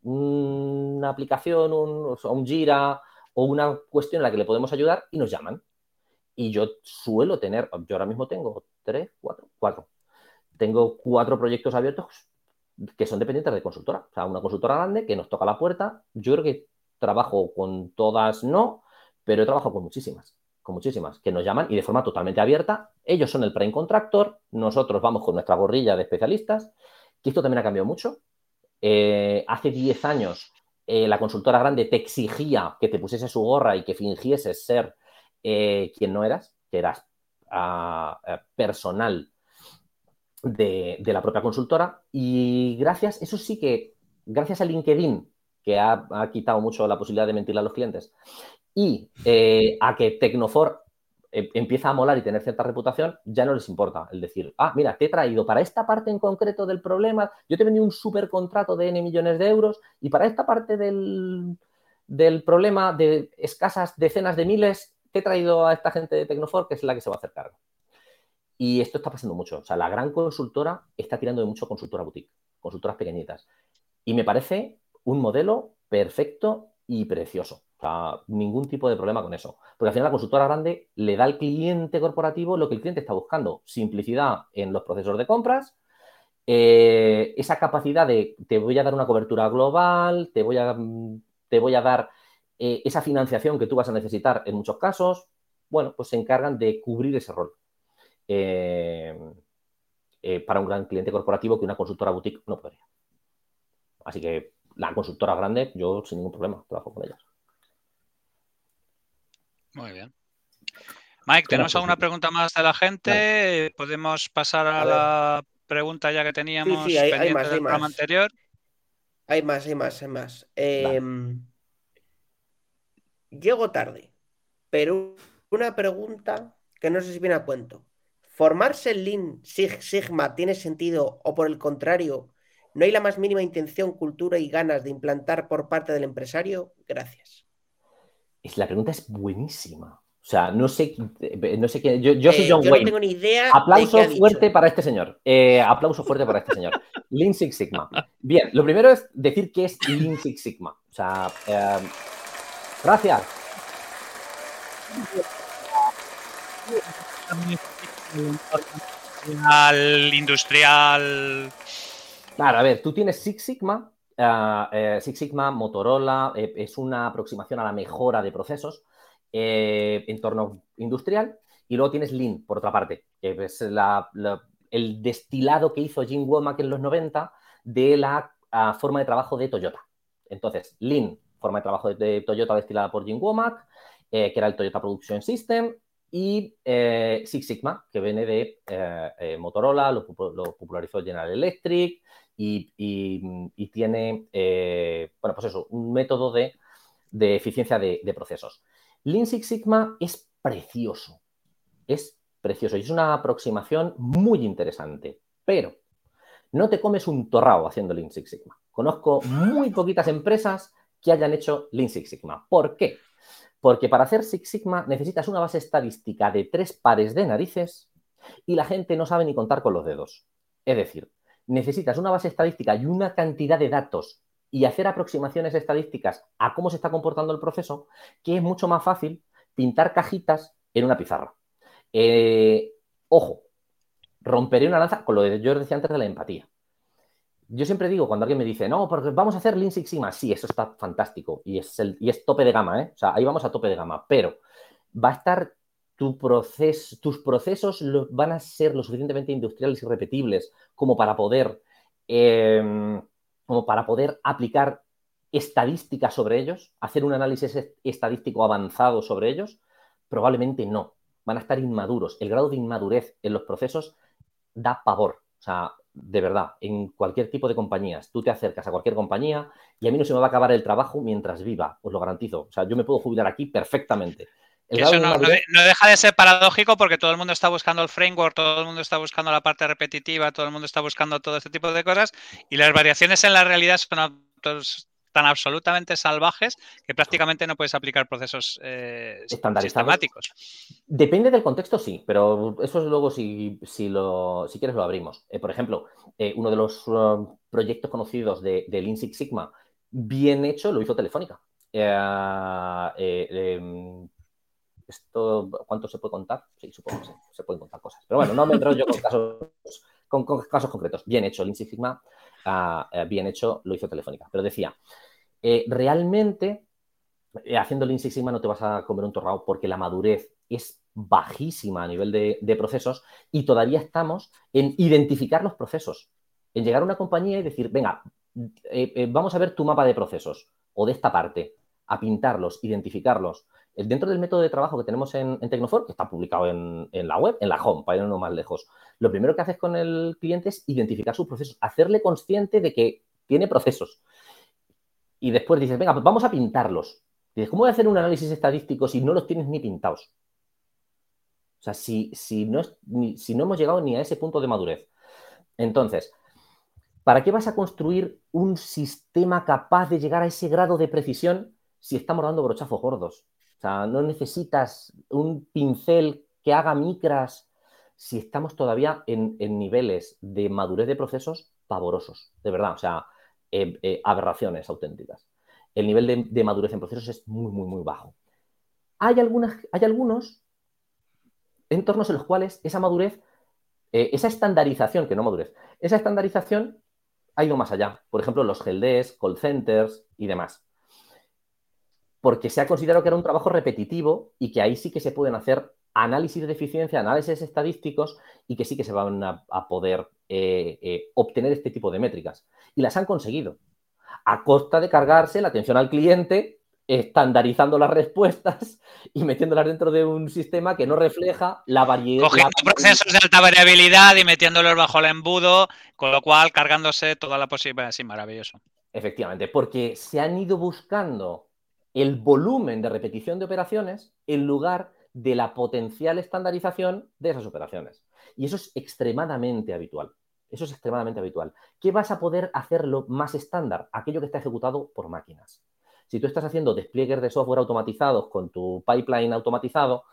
una aplicación, un, un Jira o una cuestión en la que le podemos ayudar y nos llaman. Y yo suelo tener, yo ahora mismo tengo tres, cuatro, cuatro. Tengo cuatro proyectos abiertos que son dependientes de consultora. O sea, una consultora grande que nos toca la puerta. Yo creo que trabajo con todas, no, pero he trabajado con muchísimas, con muchísimas, que nos llaman y de forma totalmente abierta. Ellos son el prime contractor, nosotros vamos con nuestra gorrilla de especialistas, que esto también ha cambiado mucho. Eh, hace 10 años eh, la consultora grande te exigía que te pusiese su gorra y que fingieses ser eh, quien no eras, que eras ah, eh, personal de, la propia consultora. Y gracias, eso sí que, gracias a LinkedIn, que ha, quitado mucho la posibilidad de mentir a los clientes, y eh, a que Tecnofor empieza a molar y tener cierta reputación, ya no les importa el decir, ah, mira, te he traído para esta parte en concreto del problema, yo te vendido un super contrato de N millones de euros y para esta parte del, del problema de escasas decenas de miles, te he traído a esta gente de Tecnofor que es la que se va a hacer cargo. Y esto está pasando mucho. O sea, la gran consultora está tirando de mucho consultora boutique, consultoras pequeñitas. Y me parece un modelo perfecto y precioso. O sea, ningún tipo de problema con eso. Porque al final la consultora grande le da al cliente corporativo lo que el cliente está buscando. Simplicidad en los procesos de compras, eh, esa capacidad de te voy a dar una cobertura global, te voy a, te voy a dar eh, esa financiación que tú vas a necesitar en muchos casos, bueno, pues se encargan de cubrir ese rol. Eh, eh, para un gran cliente corporativo que una consultora boutique no podría. Así que la consultora grande, yo sin ningún problema trabajo con ellas. Muy bien. Mike, ¿tenemos alguna pregunta más de la gente? ¿Podemos pasar a, la pregunta ya que teníamos pendiente del programa anterior? Hay más, hay más, hay más. Em, llego tarde, pero una pregunta que no sé si viene a cuento. ¿Formarse en Lean Sigma tiene sentido o por el contrario, no hay la más mínima intención, cultura y ganas de implantar por parte del empresario? Gracias. Es, la pregunta es buenísima. O sea, no sé, no sé qué. Yo, yo soy eh, John Wayne. No tengo ni idea. Aplauso fuerte para este señor. Eh, aplauso fuerte para este señor. Lean Six Sigma. Bien, lo primero es decir qué es Lean Six Sigma. O sea, eh, Gracias. Al industrial. Claro, a ver, tú tienes Six Sigma, eh, eh, Six Sigma, Motorola, eh, es una aproximación a la mejora de procesos en entorno industrial, y luego tienes Lean, por otra parte, que es el destilado que hizo Jim Womack en los 90 de la ah, forma de trabajo de Toyota. Entonces, Lean forma de trabajo de, Toyota destilada por Jim Womack, eh, que era el Toyota Production System, y eh, Six Sigma, que viene de eh, Motorola, lo, popularizó General Electric y, tiene, bueno, pues eso, un método de, eficiencia de, de, procesos. Lean Six Sigma es precioso, es precioso y es una aproximación muy interesante, pero no te comes un torrao haciendo Lean Six Sigma. Conozco muy poquitas empresas que hayan hecho Lean Six Sigma. ¿Por qué? Porque para hacer Six Sigma necesitas una base estadística de tres pares de narices y la gente no sabe ni contar con los dedos. Es decir, necesitas una base estadística y una cantidad de datos y hacer aproximaciones estadísticas a cómo se está comportando el proceso, que es mucho más fácil pintar cajitas en una pizarra. Eh, ojo, romperé una lanza con lo que yo decía antes de la empatía yo siempre digo, cuando alguien me dice, no, porque vamos a hacer Lean Six Sigma, sí, eso está fantástico y es, el, y es tope de gama, ¿eh? O sea, ahí vamos a tope de gama, pero va a estar tu proceso, tus procesos van a ser lo suficientemente industriales y repetibles como para poder em, como para poder aplicar estadística sobre ellos, hacer un análisis estadístico avanzado sobre ellos, probablemente no. Van a estar inmaduros. El grado de inmadurez en los procesos da pavor. O sea, de verdad, en cualquier tipo de compañías, tú te acercas a cualquier compañía y a mí no se me va a acabar el trabajo mientras viva, os lo garantizo. O sea, yo me puedo jubilar aquí perfectamente. Eso no, deja de ser paradójico porque todo el mundo está buscando el framework, todo el mundo está buscando la parte repetitiva, todo el mundo está buscando todo este tipo de cosas y las variaciones en la realidad son tan absolutamente salvajes que prácticamente no puedes aplicar procesos eh, sistemáticos. Depende del contexto, sí, pero eso es luego si, si, lo, si quieres lo abrimos. Eh, por ejemplo, eh, uno de los um, proyectos conocidos de, de Lean Six Sigma, bien hecho, lo hizo Telefónica. Em, esto, ¿cuánto se puede contar? Sí, supongo que se, pueden contar cosas. Pero bueno, no me enrollo con [LAUGHS] casos, con, casos concretos. Bien hecho, Lean Six Sigma, ah, bien hecho, lo hizo Telefónica. Pero decía, eh, realmente, eh, haciendo Lean Six Sigma no te vas a comer un torrao porque la madurez es bajísima a nivel de, procesos y todavía estamos en identificar los procesos, en llegar a una compañía y decir, venga, vamos a ver tu mapa de procesos o de esta parte, a pintarlos, identificarlos. Dentro del método de trabajo que tenemos en, Tecnofor, que está publicado en, la web, en la home, para irnos más lejos, lo primero que haces con el cliente es identificar sus procesos, hacerle consciente de que tiene procesos y después dices, venga, pues vamos a pintarlos. Dices, ¿cómo voy a hacer un análisis estadístico si no los tienes ni pintados? O sea, si, no, si no hemos llegado ni a ese punto de madurez. Entonces, ¿para qué vas a construir un sistema capaz de llegar a ese grado de precisión si estamos dando brochazos gordos? O sea, no necesitas un pincel que haga micras si estamos todavía en, niveles de madurez de procesos pavorosos, de verdad. O sea, eh, eh, aberraciones auténticas. El nivel de, madurez en procesos es muy, muy, muy bajo. Hay, algunas, hay algunos entornos en los cuales esa madurez, eh, esa estandarización, que no madurez, esa estandarización ha ido más allá. Por ejemplo, los GLDs, call centers y demás. Porque se ha considerado que era un trabajo repetitivo y que ahí sí que se pueden hacer análisis de eficiencia, análisis estadísticos y que sí que se van a, poder obtener este tipo de métricas y las han conseguido. A costa de cargarse la atención al cliente, estandarizando las respuestas [LAUGHS] y metiéndolas dentro de un sistema que no refleja la variedad. Cogiendo procesos de alta variabilidad y metiéndolos bajo el embudo, con lo cual cargándose toda la posibilidad. Sí, maravilloso. Efectivamente, porque se han ido buscando el volumen de repetición de operaciones en lugar de la potencial estandarización de esas operaciones. Y eso es extremadamente habitual. Eso es extremadamente habitual. ¿Qué vas a poder hacerlo más estándar? Aquello que está ejecutado por máquinas. Si tú estás haciendo despliegues de software automatizados con tu pipeline automatizado,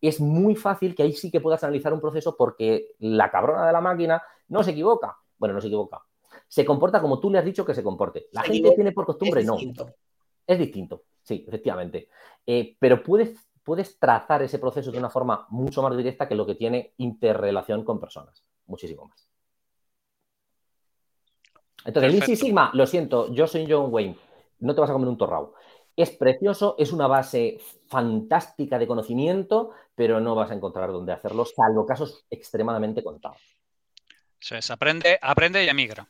es muy fácil que ahí sí que puedas analizar un proceso porque la cabrona de la máquina no se equivoca. Bueno, no se equivoca. Se comporta como tú le has dicho que se comporte. La gente tiene por costumbre, no. Es distinto, sí, efectivamente. Eh, pero puedes, puedes trazar ese proceso de una forma mucho más directa que lo que tiene interrelación con personas. Muchísimo más. Entonces, Lean Sigma, lo siento, yo soy John Wayne, no te vas a comer un torrao. Es precioso, es una base fantástica de conocimiento, pero no vas a encontrar dónde hacerlo, salvo casos extremadamente contados. Eso es, aprende, aprende y emigra.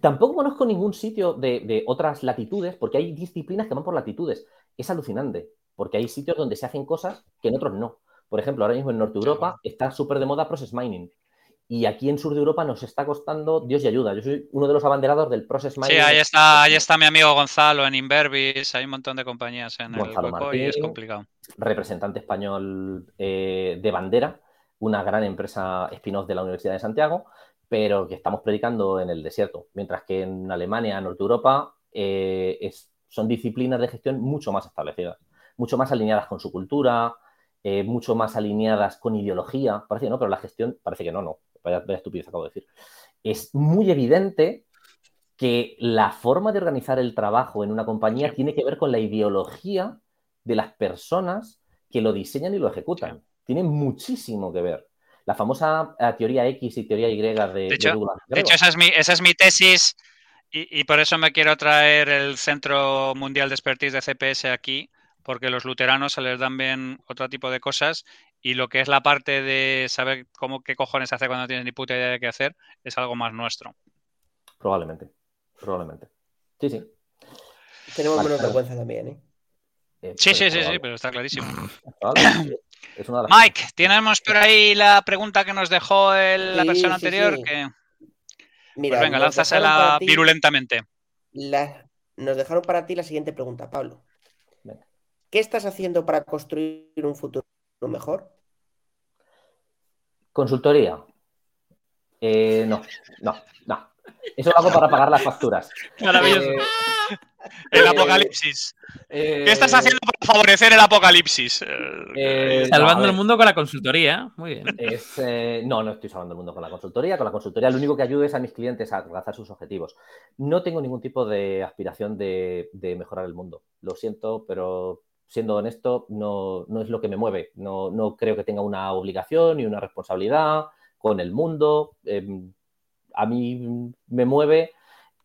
Tampoco conozco ningún sitio de, otras latitudes, porque hay disciplinas que van por latitudes. Es alucinante, porque hay sitios donde se hacen cosas que en otros no. Por ejemplo, ahora mismo en Norte Europa está súper de moda process mining. Y aquí en sur de Europa nos está costando Dios y ayuda. Yo soy uno de los abanderados del Process Mining. Sí, ahí está, ahí está mi amigo Gonzalo en Inverbis. Hay un montón de compañías en el grupo y es complicado. Representante español eh, de bandera, una gran empresa spin-off de la Universidad de Santiago, pero que estamos predicando en el desierto. Mientras que en Alemania, Norte Europa, eh, son disciplinas de gestión mucho más establecidas, mucho más alineadas con su cultura, eh, mucho más alineadas con ideología. Parece que no, pero la gestión parece que no, no vaya, estupidez acabo de decir, es muy evidente que la forma de organizar el trabajo en una compañía tiene que ver con la ideología de las personas que lo diseñan y lo ejecutan. Tiene muchísimo que ver. La famosa eh, teoría X y teoría Y de, de hecho, de hecho esa, es mi, esa es mi tesis y, y, por eso me quiero traer el Centro Mundial de Expertise de CPS aquí, porque los luteranos se les dan bien otro tipo de cosas y lo que es la parte de saber cómo qué cojones hacer cuando no tienes ni puta idea de qué hacer es algo más nuestro. Probablemente. Probablemente. Sí, sí. Tenemos Vale, menos vergüenza también, ¿eh? Eh, Sí, sí, sí, sí, pero está clarísimo. [COUGHS] probable. Es una de las- Mike, tenemos por ahí la pregunta que nos dejó el- la Sí, persona sí, anterior. sí. Que, Mira, pues venga, lánzasela ti virulentamente. la- Nos dejaron para ti la siguiente pregunta, Pablo. Venga. ¿Qué estás haciendo para construir un futuro mejor? Consultoría. Eh, no, no, no. Eso lo hago para pagar las facturas. Maravilloso. Eh, El eh, apocalipsis. eh, ¿Qué estás haciendo para favorecer el apocalipsis? Eh, Eh, no, Salvando el mundo con la consultoría. Muy bien. Es, eh, no, no estoy salvando el mundo con la consultoría. Con la consultoría lo único que ayudo es a mis clientes a alcanzar sus objetivos. No tengo ningún tipo de aspiración de, de mejorar el mundo. Lo siento, pero siendo honesto, no, no es lo que me mueve. No, no creo que tenga una obligación ni una responsabilidad con el mundo. Eh, a mí me mueve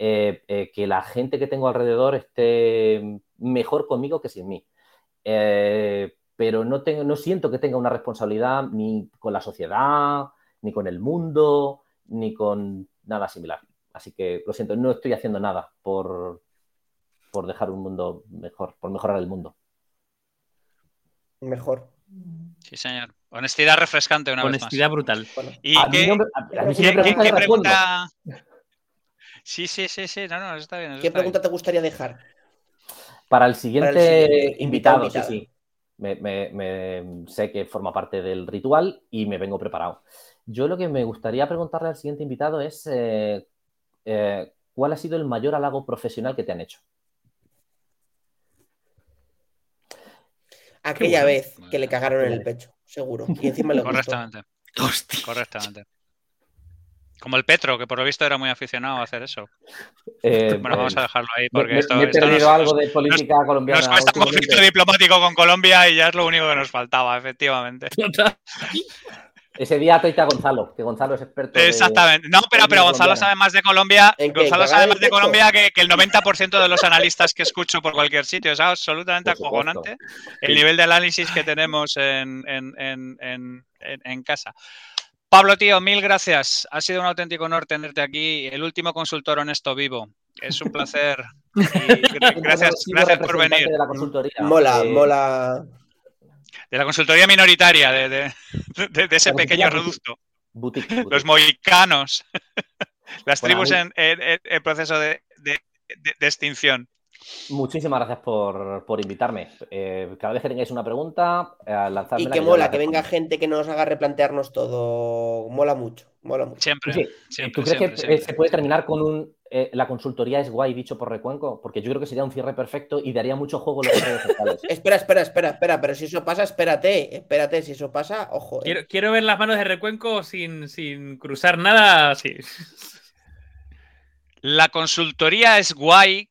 eh, eh, que la gente que tengo alrededor esté mejor conmigo que sin mí. Eh, pero no, tengo, no siento que tenga una responsabilidad ni con la sociedad, ni con el mundo, ni con nada similar. Así que lo siento, no estoy haciendo nada por, por dejar un mundo mejor, por mejorar el mundo. Mejor. Sí, señor. Honestidad refrescante una Honestidad vez brutal. Bueno, más. ¿Y a, mí qué, no me- a- a mí si qué- me qué- preguntan, qué yo respondo. pregunta? Sí, sí, sí, sí. No, no, eso está bien. eso ¿qué está bien. pregunta te gustaría dejar? Para el siguiente, Para el siguiente invitado, invitado, sí, sí. Me, me- me- sé que forma parte del ritual y me vengo preparado. Yo lo que me gustaría preguntarle al siguiente invitado es eh, eh, ¿cuál ha sido el mayor halago profesional que te han hecho? Aquella bueno. vez que le cagaron en el pecho, seguro. Y encima gustó. Correctamente, [LAUGHS] Hostia. correctamente. Como el Petro, que por lo visto era muy aficionado a hacer eso. Eh, Bueno, vamos a dejarlo ahí porque me, esto, me he esto perdido nos, algo de política colombiana. nos cuesta un conflicto diplomático con Colombia y ya es lo único que nos faltaba, efectivamente. [LAUGHS] Ese día atreita a Gonzalo, que Gonzalo es experto. de- Exactamente. No, pero, pero Gonzalo sabe más de Colombia. Gonzalo ¿Cagar sabe más de? Colombia que, que el 90% de los analistas que escucho por cualquier sitio. Es absolutamente acojonante el nivel de análisis que tenemos en, en- en- en- en- en casa. Pablo, tío, mil gracias. Ha sido un auténtico honor tenerte aquí. El último consultor honesto vivo. Es un placer. Y [LAUGHS] gracias, gracias por venir. De la consultoría. Mola, mola. De la consultoría minoritaria, de, de- de- de ese pequeño reducto. Boutique, [LAUGHS] Los mohicanos. [LAUGHS] Las Bueno, tribus en, en- en- en proceso de, de- de- de extinción. Muchísimas gracias por, por invitarme. Eh, cada vez que tengáis una pregunta, eh, lanzadmela Y que mola, la que venga gente que nos haga replantearnos todo. Mola mucho, mola mucho. Siempre. Sí, siempre, ¿Tú crees siempre, que siempre. eh, se puede terminar con un eh, la consultoría es guay dicho por Recuenco? Porque yo creo que sería un cierre perfecto y daría mucho juego en las redes sociales. [LAUGHS] Espera, espera, espera, espera, pero si eso pasa, espérate, espérate, si eso pasa, ojo. eh. Quiero, quiero ver las manos de Recuenco sin, sin cruzar nada así. La consultoría es guay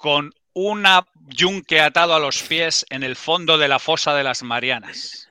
con un yunque atado a los pies en el fondo de la fosa de las Marianas.